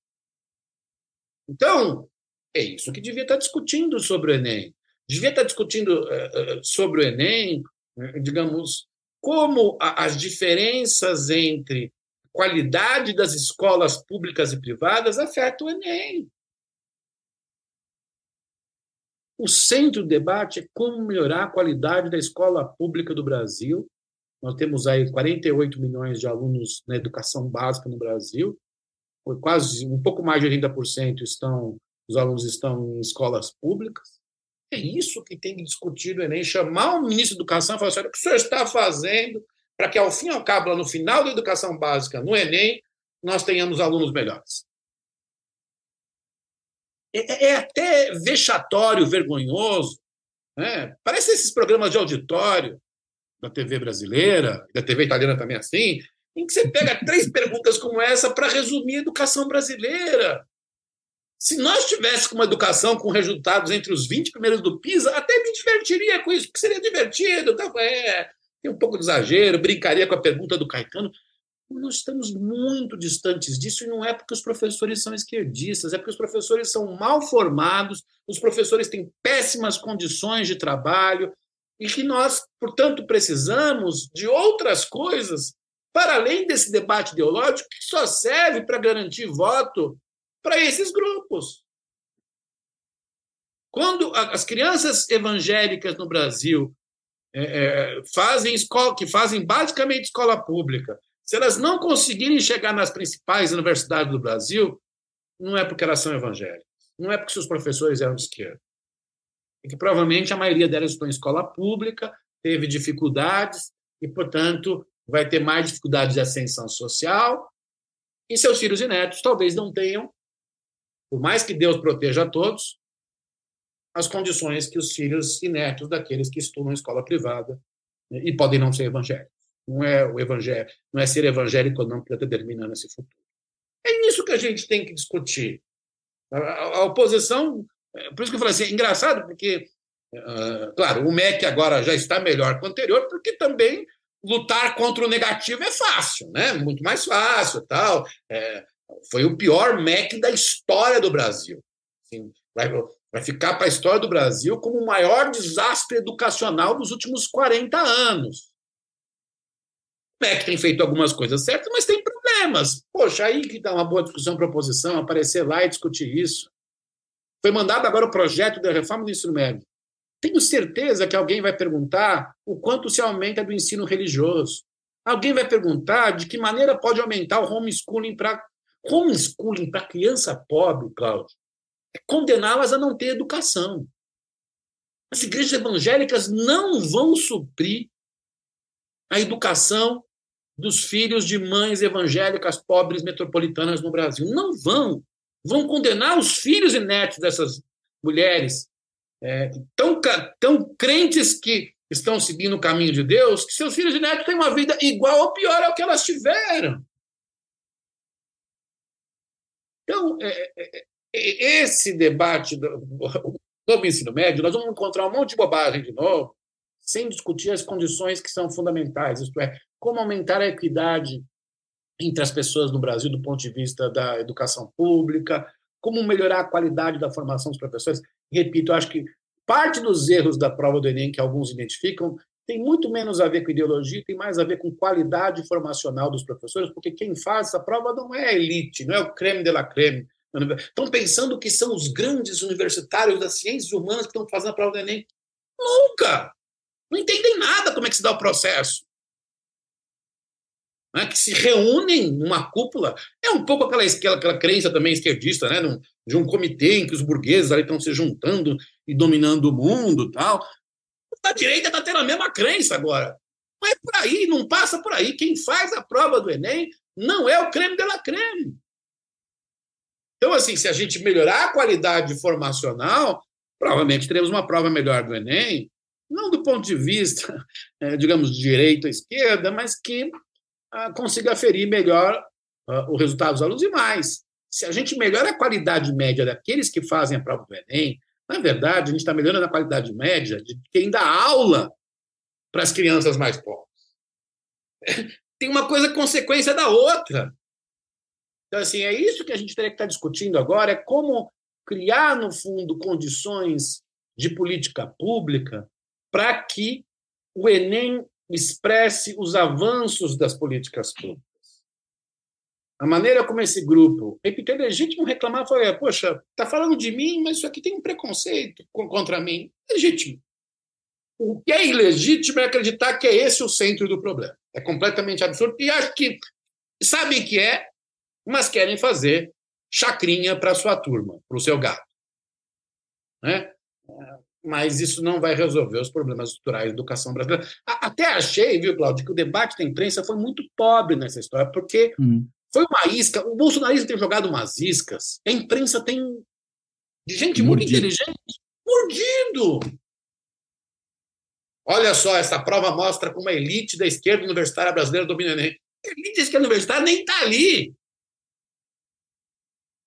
Então, é isso que devia estar discutindo sobre o Enem devia estar discutindo uh, sobre o Enem, uh, digamos, como as diferenças entre qualidade das escolas públicas e privadas afetam o Enem. O centro do debate é como melhorar a qualidade da escola pública do Brasil. Nós temos aí 48 milhões de alunos na educação básica no Brasil, quase um pouco mais de 80% estão os alunos estão em escolas públicas. É isso que tem que discutir no Enem, chamar o ministro da Educação e falar assim, o que o senhor está fazendo para que, ao fim e ao cabo, lá no final da educação básica, no Enem, nós tenhamos alunos melhores. É, é, é até vexatório, vergonhoso. Né? Parece esses programas de auditório da TV brasileira, da TV italiana também assim, em que você pega três perguntas como essa para resumir a educação brasileira. Se nós tivéssemos uma educação com resultados entre os 20 primeiros do PISA, até me divertiria com isso, porque seria divertido. Então, é, tem um pouco de exagero, brincaria com a pergunta do Caetano. Nós estamos muito distantes disso, e não é porque os professores são esquerdistas, é porque os professores são mal formados, os professores têm péssimas condições de trabalho, e que nós, portanto, precisamos de outras coisas para além desse debate ideológico que só serve para garantir voto para esses grupos. Quando as crianças evangélicas no Brasil é, é, fazem escola, que fazem basicamente escola pública, se elas não conseguirem chegar nas principais universidades do Brasil, não é porque elas são evangélicas, não é porque seus professores eram de esquerda. É que provavelmente a maioria delas estão em escola pública, teve dificuldades e, portanto, vai ter mais dificuldades de ascensão social, e seus filhos e netos talvez não tenham por mais que Deus proteja a todos, as condições que os filhos netos daqueles que estudam em escola privada né, e podem não ser evangélicos. Não é o evangelho, não é ser evangélico ou não que está determinando esse futuro. É isso que a gente tem que discutir. A, a, a oposição É, por isso que eu falei assim, é engraçado, porque, uh, claro, o MEC agora já está melhor que o anterior, porque também lutar contra o negativo é fácil, né? Muito mais fácil, tal. É, foi o pior MEC da história do Brasil. Assim, vai, vai ficar para a história do Brasil como o maior desastre educacional dos últimos 40 anos. O MEC tem feito algumas coisas certas, mas tem problemas. Poxa, aí que dá uma boa discussão para a oposição, aparecer lá e discutir isso. Foi mandado agora o projeto da reforma do ensino médio. Tenho certeza que alguém vai perguntar o quanto se aumenta do ensino religioso. Alguém vai perguntar de que maneira pode aumentar o homeschooling para homeschooling para criança pobre, Cláudio. É condená-las a não ter educação. As igrejas evangélicas não vão suprir a educação dos filhos de mães evangélicas pobres metropolitanas no Brasil. Não vão. Vão condenar os filhos e netos dessas mulheres é, tão, tão crentes que estão seguindo o caminho de Deus, que seus filhos e netos têm uma vida igual ou pior ao que elas tiveram. Então, é, é, é esse debate do, do ensino médio, nós vamos encontrar um monte de bobagem de novo, sem discutir as condições que são fundamentais, isto é, como aumentar a equidade entre as pessoas no Brasil do ponto de vista da educação pública, como melhorar a qualidade da formação dos professores. Repito, acho que parte dos erros da prova do Enem que alguns identificam tem muito menos a ver com ideologia, tem mais a ver com qualidade formacional dos professores, porque quem faz essa prova não é a elite, não é o creme de la creme. Estão pensando que são os grandes universitários das ciências humanas que estão fazendo a prova do Enem. Nunca! Não entendem nada como é que se dá o processo né, que se reúnem numa cúpula. É um pouco aquela, aquela, aquela crença também esquerdista, né, de um comitê em que os burgueses estão se juntando e dominando o mundo tal. A direita está tendo a mesma crença agora. Não é por aí, não passa por aí. Quem faz a prova do Enem não é o creme de la creme. Então, assim, se a gente melhorar a qualidade formacional, provavelmente teremos uma prova melhor do Enem, não do ponto de vista, é, digamos, de direita ou esquerda, mas que consiga aferir melhor uh, o resultado dos alunos e mais. Se a gente melhora a qualidade média daqueles que fazem a prova do Enem, na verdade, a gente está melhorando a qualidade média de quem dá aula para as crianças mais pobres. Tem uma coisa consequência da outra. Então, assim, é isso que a gente teria que estar tá discutindo agora, é como criar, no fundo, condições de política pública para que o Enem expresse os avanços das políticas públicas. A maneira como esse grupo, é legítimo reclamar, foi, poxa, está falando de mim, mas isso aqui tem um preconceito contra mim. Legítimo. O que é ilegítimo é acreditar que é esse o centro do problema. É completamente absurdo. E acho que sabem que é, mas querem fazer chacrinha para sua turma, para o seu gato. Né? mas isso não vai resolver os problemas estruturais da educação brasileira. Até achei, viu, Claudio, que o debate da imprensa foi muito pobre nessa história, porque hum. Foi uma isca. O bolsonarismo tem jogado umas iscas, a imprensa tem de gente muito inteligente mordido. Olha só, essa prova mostra como a elite da esquerda universitária brasileira domina o Enem. A elite da esquerda universitária nem está ali.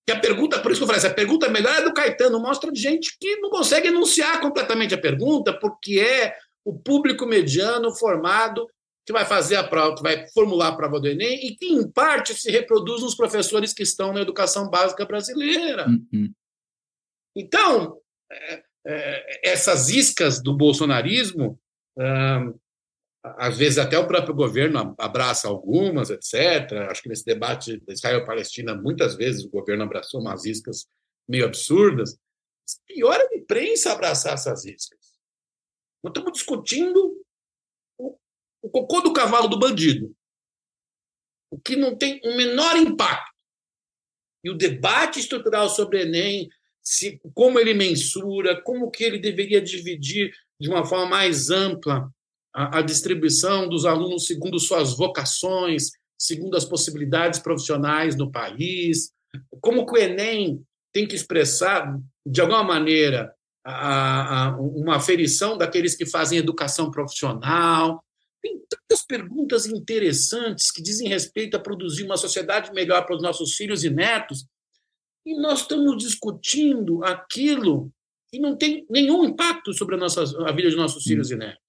Que a pergunta, por isso que eu falei, essa pergunta melhor é do Caetano, mostra gente que não consegue enunciar completamente a pergunta, porque é o público mediano formado que vai fazer a prova, que vai formular a prova do Enem e que, em parte, se reproduz nos professores que estão na educação básica brasileira. Uhum. Então, é, é, essas iscas do bolsonarismo às vezes até o próprio governo abraça algumas, etc. Acho que nesse debate da Israel-Palestina, muitas vezes o governo abraçou umas iscas meio absurdas. Pior é a imprensa abraçar essas iscas. Nós estamos discutindo o, o cocô do cavalo do bandido, o que não tem o menor impacto. E o debate estrutural sobre Enem, se, como ele mensura, como que ele deveria dividir de uma forma mais ampla a, a distribuição dos alunos segundo suas vocações, segundo as possibilidades profissionais no país, como que o Enem tem que expressar, de alguma maneira, a, a, uma aferição daqueles que fazem educação profissional. Tem tantas perguntas interessantes que dizem respeito a produzir uma sociedade melhor para os nossos filhos e netos, E nós estamos discutindo aquilo que não tem nenhum impacto sobre a, nossa, a vida de nossos filhos e netos.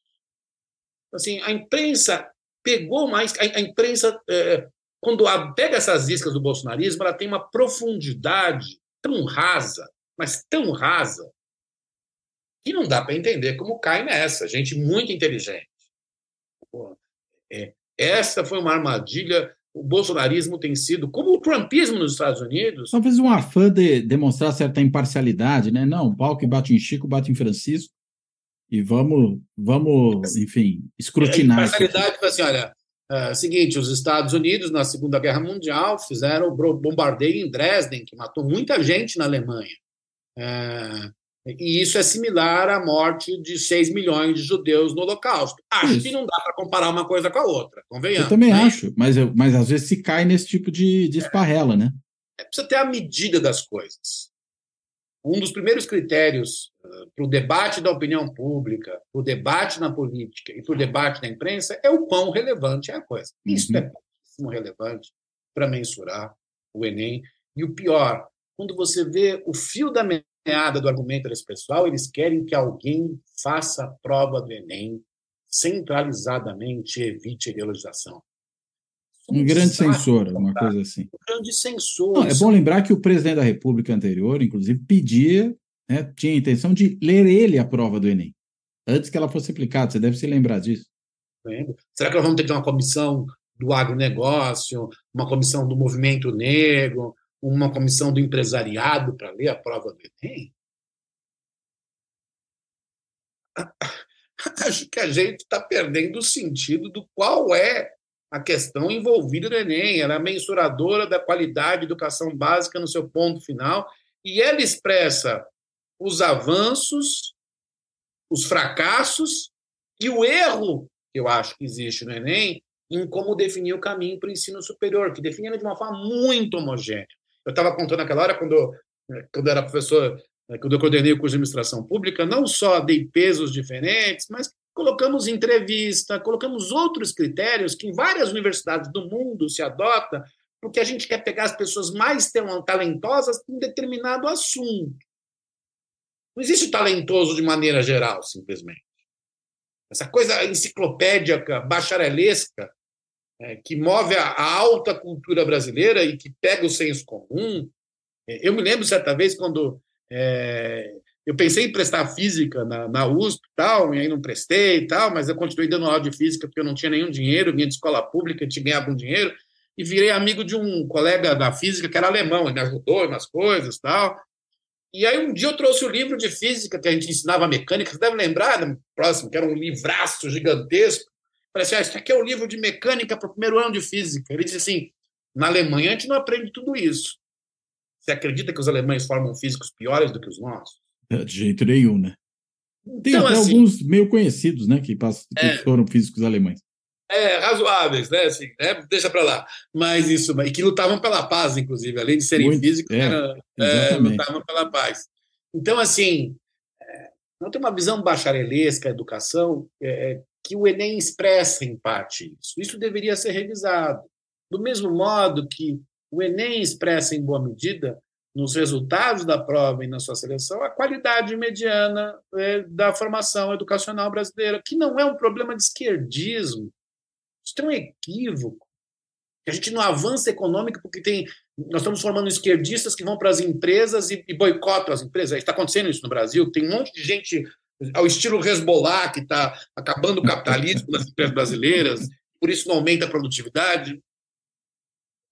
Assim, a imprensa pegou mais. A, a imprensa, é, quando pega essas iscas do bolsonarismo, ela tem uma profundidade tão rasa, mas tão rasa, que não dá para entender como cai nessa. Gente muito inteligente. É, essa foi uma armadilha. O bolsonarismo tem sido, como o trumpismo nos Estados Unidos. Talvez um afã de demonstrar certa imparcialidade, né? Não, o pau que bate em Chico bate em Francisco. E vamos, vamos enfim, escrutinar. A imparcialidade foi assim: olha, é, seguinte, os Estados Unidos, na Segunda Guerra Mundial, fizeram o bombardeio em Dresden, que matou muita gente na Alemanha. É, e isso é similar à morte de 6 milhões de judeus no Holocausto. Acho isso. que não dá para comparar uma coisa com a outra, convenhamos. Eu também né? acho, mas, eu, mas às vezes se cai nesse tipo de, de esparrela, né? É, precisa ter a medida das coisas. Um dos primeiros critérios uh, para o debate da opinião pública, para o debate na política e para o debate na imprensa é o quão relevante é a coisa. Isso uhum. é pouquíssimo relevante para mensurar o Enem. E o pior, quando você vê o fio da meada do argumento desse pessoal, eles querem que alguém faça a prova do Enem centralizadamente e evite a ideologização. Um grande censor, uma coisa assim. Um grande censor. Não, é bom lembrar que o presidente da República anterior, inclusive, pedia, né, tinha a intenção de ler ele a prova do Enem, antes que ela fosse aplicada. Você deve se lembrar disso. Lembro. Será que nós vamos ter uma comissão do agronegócio, uma comissão do movimento negro, uma comissão do empresariado para ler a prova do Enem? Acho que a gente está perdendo o sentido do qual é a questão envolvida no Enem. Ela é mensuradora da qualidade de educação básica no seu ponto final e ela expressa os avanços, os fracassos e o erro que eu acho que existe no Enem em como definir o caminho para o ensino superior, que define de uma forma muito homogênea. Eu estava contando naquela hora, quando, quando eu era professor, né, quando eu coordenei o curso de administração pública, não só dei pesos diferentes, mas colocamos entrevista, colocamos outros critérios que em várias universidades do mundo se adota, porque a gente quer pegar as pessoas mais talentosas em determinado assunto. Não existe talentoso de maneira geral, simplesmente. Essa coisa enciclopédica, bacharelesca, é, que move a, a, alta cultura brasileira e que pega o senso comum. É, eu me lembro certa vez quando é, eu pensei em prestar física na, na USP e tal, e aí não prestei e tal, mas eu continuei dando aula de física porque eu não tinha nenhum dinheiro, vinha de escola pública, tinha ganhado um dinheiro, e virei amigo de um colega da física que era alemão, ele me ajudou nas coisas tal. E aí um dia eu trouxe o livro de física que a gente ensinava mecânica, você deve lembrar, no próximo, que era um livraço gigantesco, Falei assim, ah, isso aqui é o livro de mecânica para o primeiro ano de física. Ele disse assim, na Alemanha a gente não aprende tudo isso. Você acredita que os alemães formam físicos piores do que os nossos? É, de jeito nenhum, né? Tem então, até assim, alguns meio conhecidos, né, que, passam, que é, foram físicos alemães. É, razoáveis, né? Assim, né? Deixa para lá. Mas isso, e que lutavam pela paz, inclusive, além de serem Muito, físicos, é, era, é, lutavam pela paz. Então, assim, é, não tem uma visão bacharelesca, educação, é, é que o Enem expressa em parte isso. Isso deveria ser revisado. Do mesmo modo que o Enem expressa em boa medida nos resultados da prova e na sua seleção a qualidade mediana é, da formação educacional brasileira, que não é um problema de esquerdismo. Isso é um equívoco. A gente não avança econômico porque tem nós estamos formando esquerdistas que vão para as empresas e, e boicotam as empresas. Está acontecendo isso no Brasil. Tem um monte de gente ao estilo Hezbollah, que está acabando o capitalismo nas empresas brasileiras, por isso não aumenta a produtividade.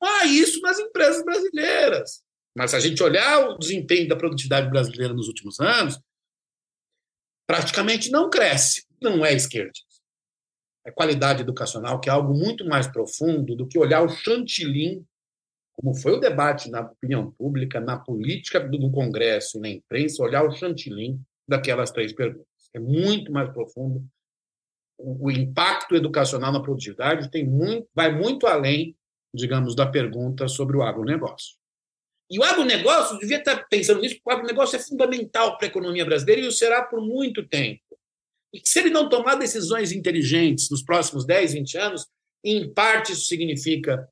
Há isso nas empresas brasileiras. Mas se a gente olhar o desempenho da produtividade brasileira nos últimos anos, praticamente não cresce. Não é esquerdismo. É qualidade educacional, que é algo muito mais profundo do que olhar o chantilim, como foi o debate na opinião pública, na política do Congresso e na imprensa, olhar o chantilim daquelas três perguntas. É muito mais profundo. O, impacto educacional na produtividade tem muito, vai muito além, digamos, da pergunta sobre o agronegócio. E o agronegócio devia estar pensando nisso, porque o agronegócio é fundamental para a economia brasileira e o será por muito tempo. E se ele não tomar decisões inteligentes nos próximos 10, 20 anos, em parte isso significa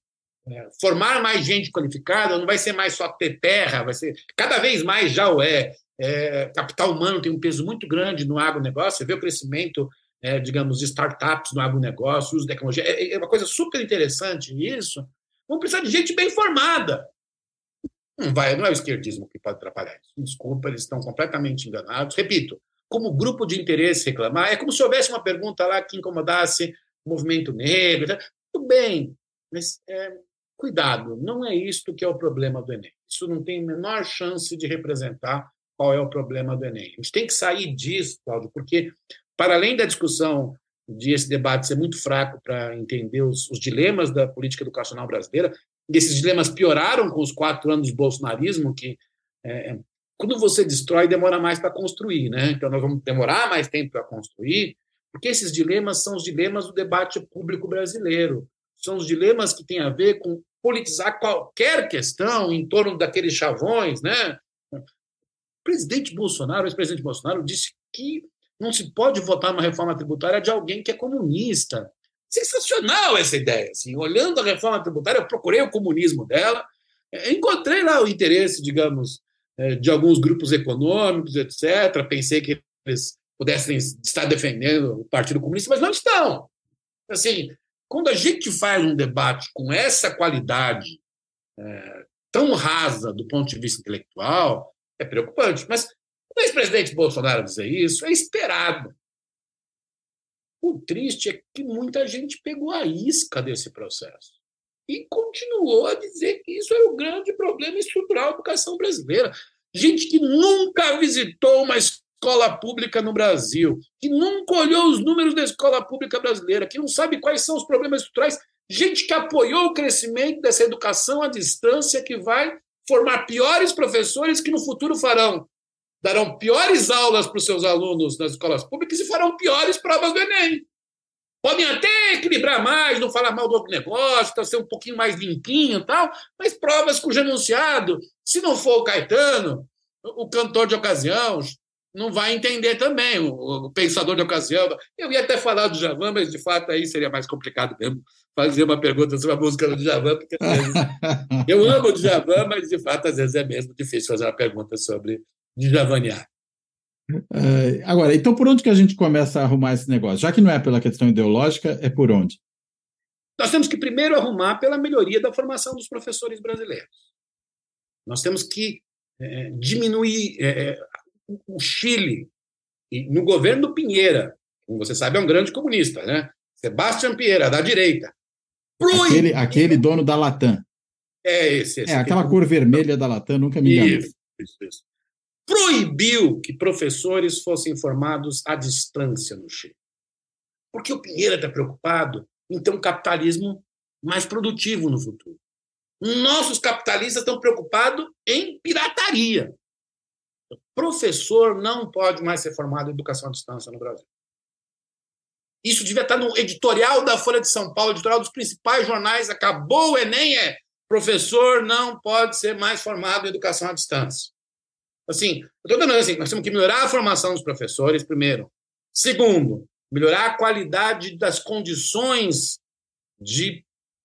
é, formar mais gente qualificada, não vai ser mais só ter terra, vai ser cada vez mais já o é. É capital humano tem um peso muito grande no agronegócio, você vê o crescimento, é, digamos, de startups no agronegócio, uso de tecnologia, é, é uma coisa super interessante isso. Vamos precisar de gente bem formada. Não, vai, não é o esquerdismo que pode atrapalhar isso. Desculpa, eles estão completamente enganados. Repito, como grupo de interesse reclamar, é como se houvesse uma pergunta lá que incomodasse o movimento negro. Tá? Tudo bem, mas é, cuidado, não é isto que é o problema do Enem. Isso não tem a menor chance de representar qual é o problema do Enem. A gente tem que sair disso, Cláudio, porque, para além da discussão de esse debate ser muito fraco para entender os, os, dilemas da política educacional brasileira, e esses dilemas pioraram com os quatro anos do bolsonarismo, que é, quando você destrói, demora mais para construir, né? Então, nós vamos demorar mais tempo para construir, porque esses dilemas são os dilemas do debate público brasileiro. São os dilemas que têm a ver com politizar qualquer questão em torno daqueles chavões, né? Presidente Bolsonaro, ex-presidente Bolsonaro, disse que não se pode votar uma reforma tributária de alguém que é comunista. Sensacional essa ideia. Assim, olhando a reforma tributária, eu procurei o comunismo dela, encontrei lá o interesse, digamos, é, de alguns grupos econômicos, etc. Pensei que eles pudessem estar defendendo o Partido Comunista, mas não estão. Assim, quando a gente faz um debate com essa qualidade é, tão rasa do ponto de vista intelectual, é preocupante. Mas o ex-presidente Bolsonaro dizer isso é esperado. O triste é que muita gente pegou a isca desse processo e continuou a dizer que isso era o grande problema estrutural da educação brasileira. Gente que nunca visitou uma escola pública no Brasil, que nunca olhou os números da escola pública brasileira, que não sabe quais são os problemas estruturais, gente que apoiou o crescimento dessa educação à distância que vai formar piores professores que no futuro farão darão piores aulas para os seus alunos nas escolas públicas e farão piores provas do Enem. Podem até equilibrar mais, não falar mal do outro negócio, tá, ser um pouquinho mais limpinho e tal, mas provas cujo enunciado, se não for o Caetano, o cantor de ocasião, não vai entender também, o, o pensador de ocasião. Eu ia até falar do Javan, mas de fato aí seria mais complicado mesmo fazer uma pergunta sobre a música do Djavan, porque eu amo o Djavan, mas de fato às vezes é mesmo difícil fazer uma pergunta sobre Djavanear. Uh, agora, então por onde que a gente começa a arrumar esse negócio? Já que não é pela questão ideológica, é por onde? Nós temos que primeiro arrumar pela melhoria da formação dos professores brasileiros. Nós temos que é, diminuir é, o Chile, no governo do Pinheira, como você sabe, é um grande comunista, né? Sebastião Pinheira, da direita. Aquele, aquele dono da Latam. É esse. esse é, aquela é cor vermelha da Latam, nunca me engano. Isso, isso, isso proibiu que professores fossem formados à distância no Chile. Porque o Pinheiro está preocupado em ter um capitalismo mais produtivo no futuro. Nossos capitalistas estão preocupados em pirataria. Professor não pode mais ser formado em educação à distância no Brasil. Isso devia estar no editorial da Folha de São Paulo, editorial dos principais jornais. Acabou o Enem, é professor não pode ser mais formado em educação à distância. Assim, eu estou dando assim, nós temos que melhorar a formação dos professores, primeiro. Segundo, melhorar a qualidade das condições de,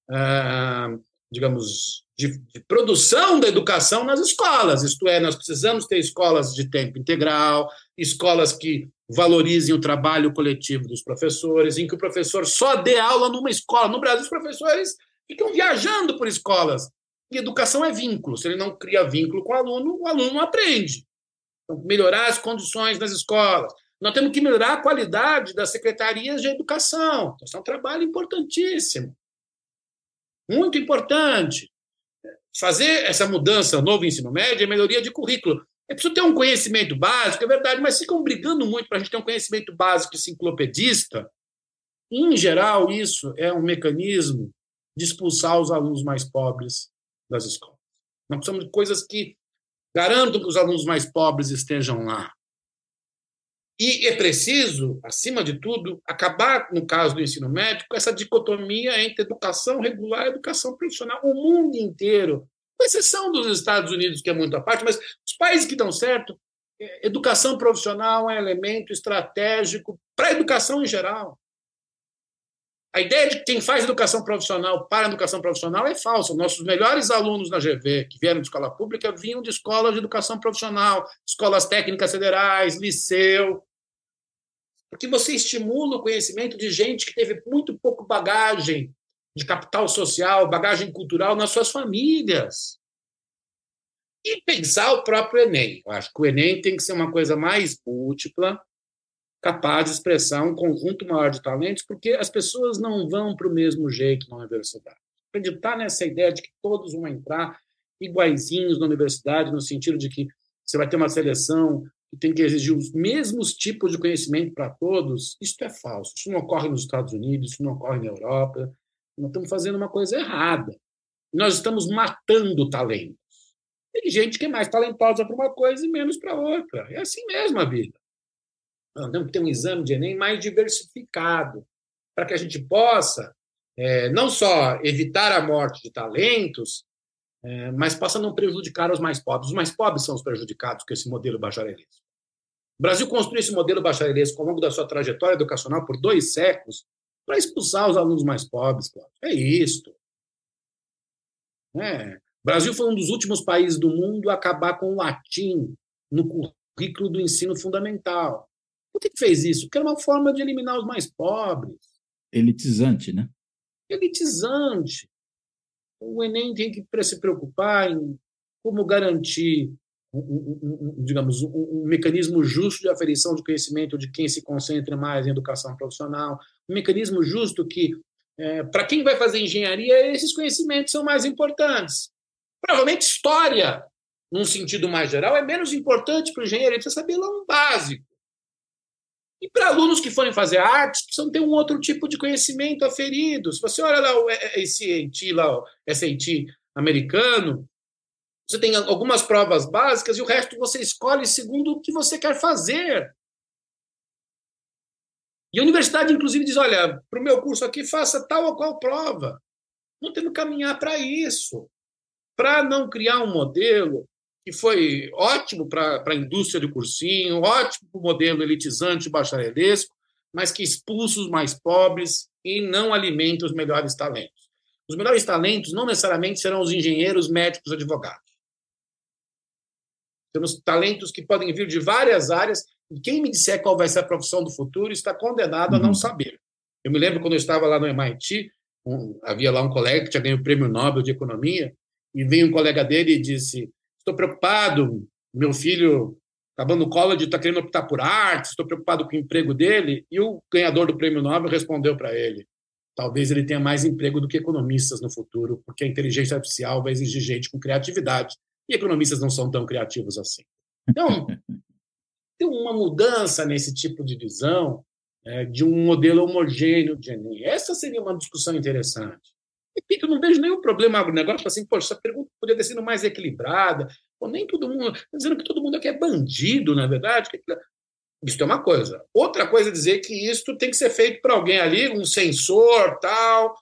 uh, digamos, de, de, produção da educação nas escolas. Isto é, nós precisamos ter escolas de tempo integral, escolas que valorizem o trabalho coletivo dos professores, em que o professor só dê aula numa escola. No Brasil, os professores ficam viajando por escolas e educação é vínculo. Se ele não cria vínculo com o aluno, o aluno aprende. Então, melhorar as condições nas escolas. Nós temos que melhorar a qualidade das secretarias de educação. Isso é um trabalho importantíssimo. Muito importante. Fazer essa mudança, novo ensino médio, é melhoria de currículo. É preciso ter um conhecimento básico, é verdade, mas ficam brigando muito para a gente ter um conhecimento básico enciclopedista. Em geral, isso é um mecanismo de expulsar os alunos mais pobres das escolas. Nós precisamos de coisas que garantam que os alunos mais pobres estejam lá. E é preciso, acima de tudo, acabar, no caso do ensino médio, com essa dicotomia entre educação regular e educação profissional. O mundo inteiro, com exceção dos Estados Unidos, que é muito à parte, mas os países que dão certo, é, educação profissional é um elemento estratégico para a educação em geral. A ideia de que quem faz educação profissional para educação profissional é falsa. Nossos melhores alunos na GV, que vieram de escola pública, vinham de escolas de educação profissional, escolas técnicas federais, liceu. Porque você estimula o conhecimento de gente que teve muito pouco bagagem de capital social, bagagem cultural nas suas famílias. E pensar o próprio Enem. Eu acho que o Enem tem que ser uma coisa mais múltipla, capaz de expressar um conjunto maior de talentos, porque as pessoas não vão para o mesmo jeito na universidade. Acreditar nessa ideia de que todos vão entrar iguaizinhos na universidade, no sentido de que você vai ter uma seleção que tem que exigir os mesmos tipos de conhecimento para todos, isso é falso. Isso não ocorre nos Estados Unidos, isso não ocorre na Europa. Nós estamos fazendo uma coisa errada. Nós estamos matando talentos. Tem gente que é mais talentosa para uma coisa e menos para outra. É assim mesmo a vida. Nós temos que ter um exame de Enem mais diversificado, para que a gente possa é, não só evitar a morte de talentos, é, mas possa não prejudicar os mais pobres. Os mais pobres são os prejudicados com esse modelo bacharelesco. O Brasil construiu esse modelo bacharelesco ao longo da sua trajetória educacional por dois séculos para expulsar os alunos mais pobres. É isto. É. O Brasil foi um dos últimos países do mundo a acabar com o latim no currículo do ensino fundamental. Por que fez isso? Porque era uma forma de eliminar os mais pobres. Elitizante, né? Elitizante. O Enem tem que se preocupar em como garantir, um, um, um, digamos, um, mecanismo justo de aferição de conhecimento de quem se concentra mais em educação profissional, um mecanismo justo que, é, para quem vai fazer engenharia, esses conhecimentos são mais importantes. Provavelmente história, num sentido mais geral, é menos importante para o engenheiro, ele precisa saber lá um básico. E para alunos que forem fazer artes, precisam ter um outro tipo de conhecimento aferido. Se você olha lá o SAT, lá, SAT americano, você tem algumas provas básicas e o resto você escolhe segundo o que você quer fazer. E a universidade, inclusive, diz: olha, para o meu curso aqui, faça tal ou qual prova. Não temos que caminhar para isso. Para não criar um modelo que foi ótimo para a indústria do cursinho, ótimo para o modelo elitizante bacharelesco, mas que expulsa os mais pobres e não alimenta os melhores talentos. Os melhores talentos não necessariamente serão os engenheiros, médicos, advogados. Temos talentos que podem vir de várias áreas, e quem me disser qual vai ser a profissão do futuro está condenado a não uhum. saber. Eu me lembro quando eu estava lá no MIT, um, havia lá um colega que tinha ganho o prêmio Nobel de Economia, e veio um colega dele e disse: estou preocupado, meu filho acabando o college está querendo optar por artes, estou preocupado com o emprego dele. E o ganhador do prêmio Nobel respondeu para ele: talvez ele tenha mais emprego do que economistas no futuro, porque a inteligência artificial vai exigir gente com criatividade, e economistas não são tão criativos assim. Então, tem uma mudança nesse tipo de visão é, de um modelo homogêneo de Enem. Essa seria uma discussão interessante. Eu não vejo nenhum problema agronegócio assim, poxa, essa pergunta poderia ter sido mais equilibrada. Ou nem todo mundo. Dizendo que todo mundo aqui é bandido, na é verdade. Isso é uma coisa. Outra coisa é dizer que isso tem que ser feito por alguém ali, um sensor, tal.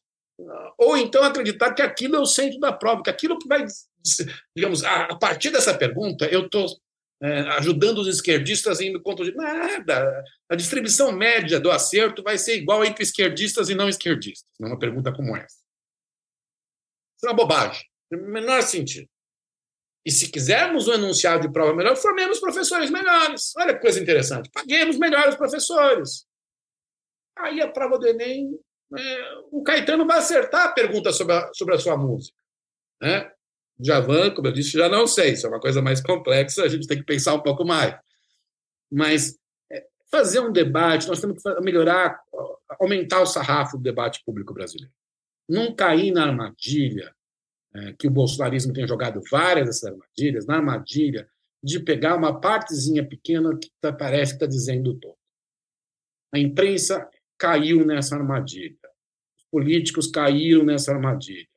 Ou então acreditar que aquilo é o centro da prova, que aquilo que vai. Digamos, a, partir dessa pergunta, eu estou é, ajudando os esquerdistas em conta de nada. A distribuição média do acerto vai ser igual entre esquerdistas e não esquerdistas. Numa pergunta como essa. Isso é uma bobagem. No menor sentido. E se quisermos um enunciado de prova melhor, formemos professores melhores. Olha que coisa interessante. Paguemos melhores professores. Aí a prova do Enem, é, o Caetano vai acertar a pergunta sobre a, sobre a sua música. Né? Javan, como eu disse, já não sei. Isso é uma coisa mais complexa, a gente tem que pensar um pouco mais. Mas é, fazer um debate, nós temos que melhorar, aumentar o sarrafo do debate público brasileiro não cair na armadilha é, que o bolsonarismo tem jogado várias dessas armadilhas, na armadilha de pegar uma partezinha pequena que tá, parece que está dizendo todo. A imprensa caiu nessa armadilha. Os políticos caíram nessa armadilha.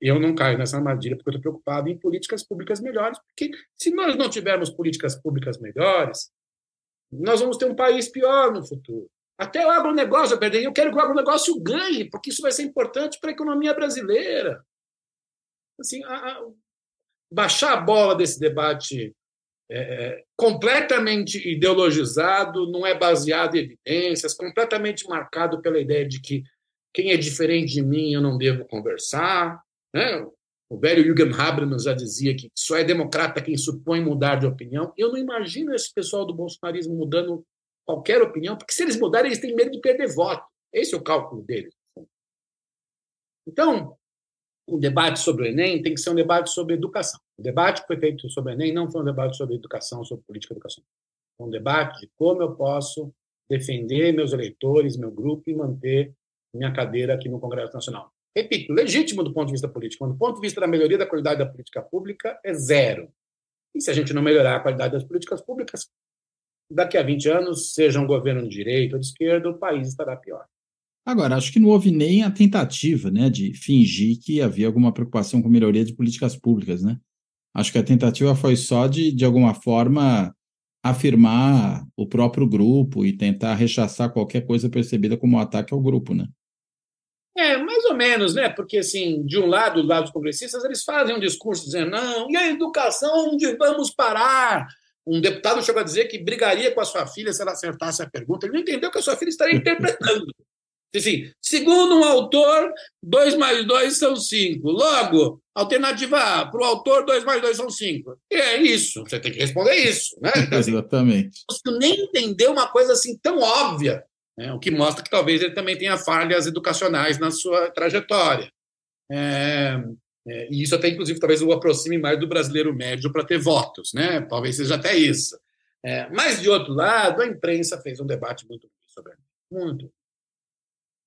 Eu não caio nessa armadilha porque estou preocupado em políticas públicas melhores, porque se nós não tivermos políticas públicas melhores, nós vamos ter um país pior no futuro. Até o agronegócio, eu quero que o agronegócio ganhe, porque isso vai ser importante para a economia brasileira. Assim, a, a, baixar a bola desse debate é, é, completamente ideologizado, não é baseado em evidências, completamente marcado pela ideia de que quem é diferente de mim eu não devo conversar. Né? O velho Jürgen Habermas já dizia que só é democrata quem supõe mudar de opinião. Eu não imagino esse pessoal do bolsonarismo mudando qualquer opinião, porque se eles mudarem, eles têm medo de perder voto. Esse é o cálculo deles. Então, o debate sobre o Enem tem que ser um debate sobre educação. O debate que foi feito sobre o Enem não foi um debate sobre educação, sobre política educação. Foi um debate de como eu posso defender meus eleitores, meu grupo e manter minha cadeira aqui no Congresso Nacional. Repito, legítimo do ponto de vista político, mas do ponto de vista da melhoria da qualidade da política pública, é zero. E se a gente não melhorar a qualidade das políticas públicas, daqui a 20 anos, seja um governo de direita ou de esquerda, o país estará pior. Agora, acho que não houve nem a tentativa né, de fingir que havia alguma preocupação com melhoria de políticas públicas. Né? Acho que a tentativa foi só de, de alguma forma, afirmar o próprio grupo e tentar rechaçar qualquer coisa percebida como um ataque ao grupo. Né? É, mais ou menos, né? Porque, assim, de um lado, do lado dos congressistas, eles fazem um discurso dizendo, não, e a educação, onde vamos parar? Um deputado chegou a dizer que brigaria com a sua filha se ela acertasse a pergunta. Ele não entendeu que a sua filha estaria interpretando. Assim, segundo um autor, 2 mais 2 são 5. Logo, alternativa A, para o autor, 2 mais 2 são 5. E é isso, você tem que responder isso. Né? Então, assim, Exatamente. Você nem entendeu uma coisa assim tão óbvia, né? o que mostra que talvez ele também tenha falhas educacionais na sua trajetória. É, é, e isso até, inclusive, talvez o aproxime mais do brasileiro médio para ter votos, né? talvez seja até isso. É, mas, de outro lado, a imprensa fez um debate muito sobre muito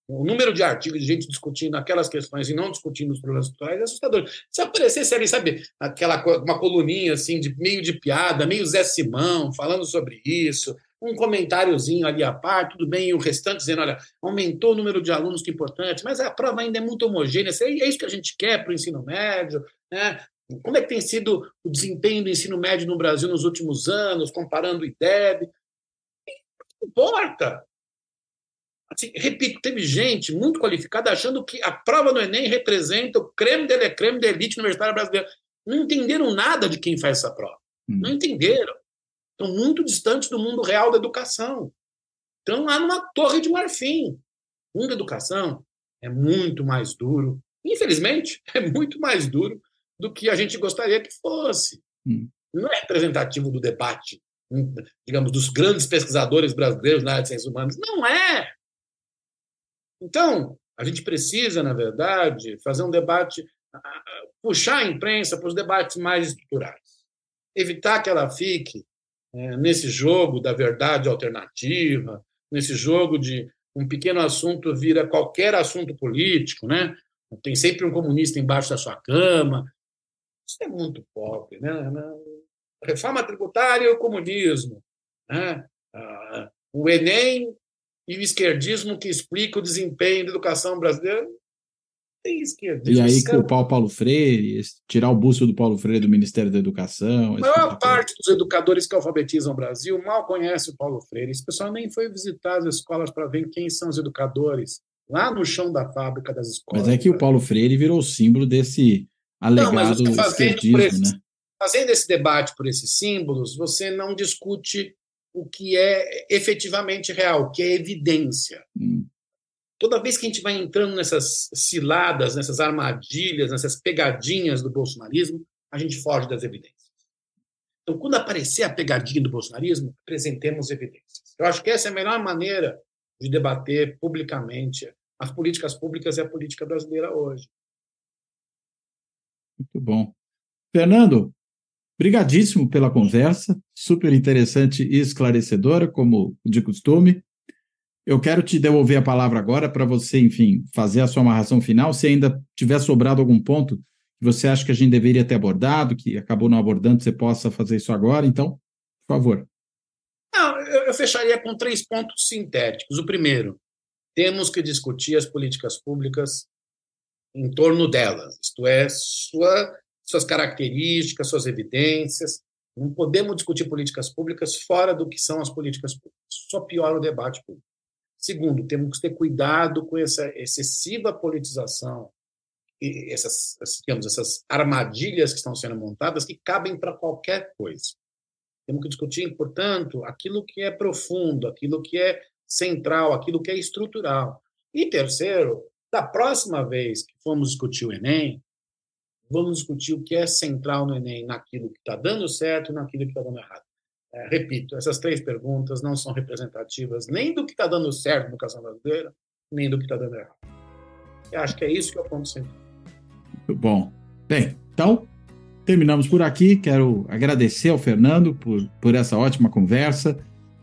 o número de artigos de gente discutindo aquelas questões e não discutindo os problemas culturais é assustador. Se aparecesse ali, sabe, aquela uma coluninha assim, de meio de piada, meio Zé Simão, falando sobre isso, um comentáriozinho ali à parte, tudo bem, e o restante dizendo, olha, aumentou o número de alunos, que é importante, mas a prova ainda é muito homogênea, é isso que a gente quer para o ensino médio, né? Como é que tem sido o desempenho do ensino médio no Brasil nos últimos anos, comparando o IDEB? Não importa. Assim, repito, teve gente muito qualificada achando que a prova do Enem representa o creme de la creme da elite universitária brasileira. Não entenderam nada de quem faz essa prova. Hum. Não entenderam. Estão muito distantes do mundo real da educação. Estão lá numa torre de marfim. O mundo da educação é muito mais duro. Infelizmente, é muito mais duro do que a gente gostaria que fosse. Hum. Não é representativo do debate, digamos, dos grandes pesquisadores brasileiros na área de ciências humanas. Não é. Então, a gente precisa, na verdade, fazer um debate, puxar a imprensa para os debates mais estruturais. Evitar que ela fique é, nesse jogo da verdade alternativa, nesse jogo de um pequeno assunto vira qualquer assunto político, né? Tem sempre um comunista embaixo da sua cama. Isso é muito pobre, né? Reforma tributária e o comunismo. Né? O Enem e o esquerdismo que explica o desempenho da educação brasileira. Tem esquerdismo. E aí culpar o Paulo Freire, tirar o busto do Paulo Freire do Ministério da Educação. A maior tipo parte dos educadores que alfabetizam o Brasil mal conhece o Paulo Freire. Esse pessoal nem foi visitar as escolas para ver quem são os educadores lá no chão da fábrica das escolas. Mas é que o Paulo Freire virou símbolo desse alegado não, esquerdismo, esse, né? Fazendo esse debate por esses símbolos, você não discute o que é efetivamente real, o que é evidência. Hum. Toda vez que a gente vai entrando nessas ciladas, nessas armadilhas, nessas pegadinhas do bolsonarismo, a gente foge das evidências. Então, quando aparecer a pegadinha do bolsonarismo, apresentemos evidências. Eu acho que essa é a melhor maneira de debater publicamente as políticas públicas e a política brasileira hoje. Muito bom. Fernando, Obrigadíssimo pela conversa, super interessante e esclarecedora, como de costume. Eu quero te devolver a palavra agora para você, enfim, fazer a sua amarração final. Se ainda tiver sobrado algum ponto que você acha que a gente deveria ter abordado, que acabou não abordando, você possa fazer isso agora. Então, por favor. Não, eu fecharia com três pontos sintéticos. O primeiro, temos que discutir as políticas públicas em torno delas, isto é, sua suas características, suas evidências. Não podemos discutir políticas públicas fora do que são as políticas públicas. Só piora o debate público. Segundo, temos que ter cuidado com essa excessiva politização e essas, digamos, essas armadilhas que estão sendo montadas que cabem para qualquer coisa. Temos que discutir, portanto, aquilo que é profundo, aquilo que é central, aquilo que é estrutural. E terceiro, Da próxima vez que formos discutir o Enem, vamos discutir o que é central no Enem, naquilo que está dando certo e naquilo que está dando errado. É, repito, essas três perguntas não são representativas nem do que está dando certo na educação brasileira, nem do que está dando errado. Eu acho que é isso que eu ponto. Muito bom. Bem, então, terminamos por aqui. Quero agradecer ao Fernando por, por essa ótima conversa,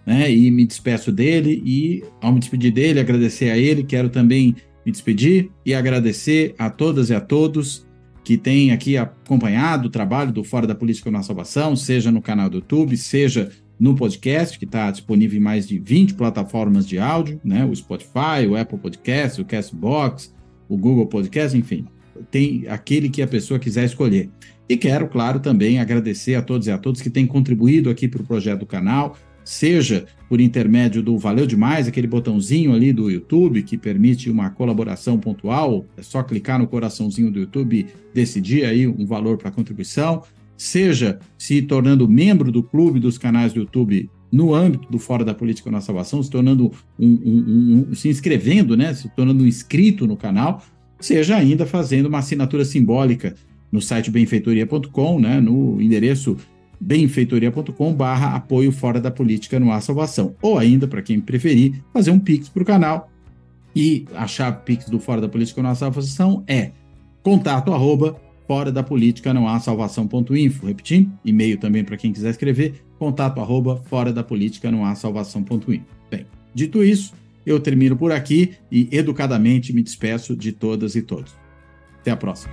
né? E me despeço dele. E, ao me despedir dele, agradecer a ele, quero também me despedir e agradecer a todas e a todos que têm aqui acompanhado o trabalho do Fora da Política na Salvação, seja no canal do YouTube, seja no podcast, que está disponível em mais de 20 plataformas de áudio, né? O Spotify, o Apple Podcast, o Castbox, o Google Podcast, enfim. Tem aquele que a pessoa quiser escolher. E quero, claro, também agradecer a todos e a todos que têm contribuído aqui para o projeto do canal, seja por intermédio do Valeu Demais, aquele botãozinho ali do YouTube que permite uma colaboração pontual, é só clicar no coraçãozinho do YouTube e decidir aí um valor para contribuição, seja se tornando membro do clube dos canais do YouTube no âmbito do Fora da Política na Salvação, se tornando um, um, um, se inscrevendo, né, se tornando um inscrito no canal, seja ainda fazendo uma assinatura simbólica no site benfeitoria.com, né, no endereço benfeitoria.com barra apoio fora da política no Ar Salvação. Ou ainda, para quem preferir, fazer um Pix para o canal. E a chave Pix do Fora da Política no Ar Salvação é contato arroba fora da política não há salvação.info. Repetindo, e-mail também para quem quiser escrever, contato arroba fora da política não há salvação.info. Bem, dito isso, eu termino por aqui e educadamente me despeço de todas e todos. Até a próxima.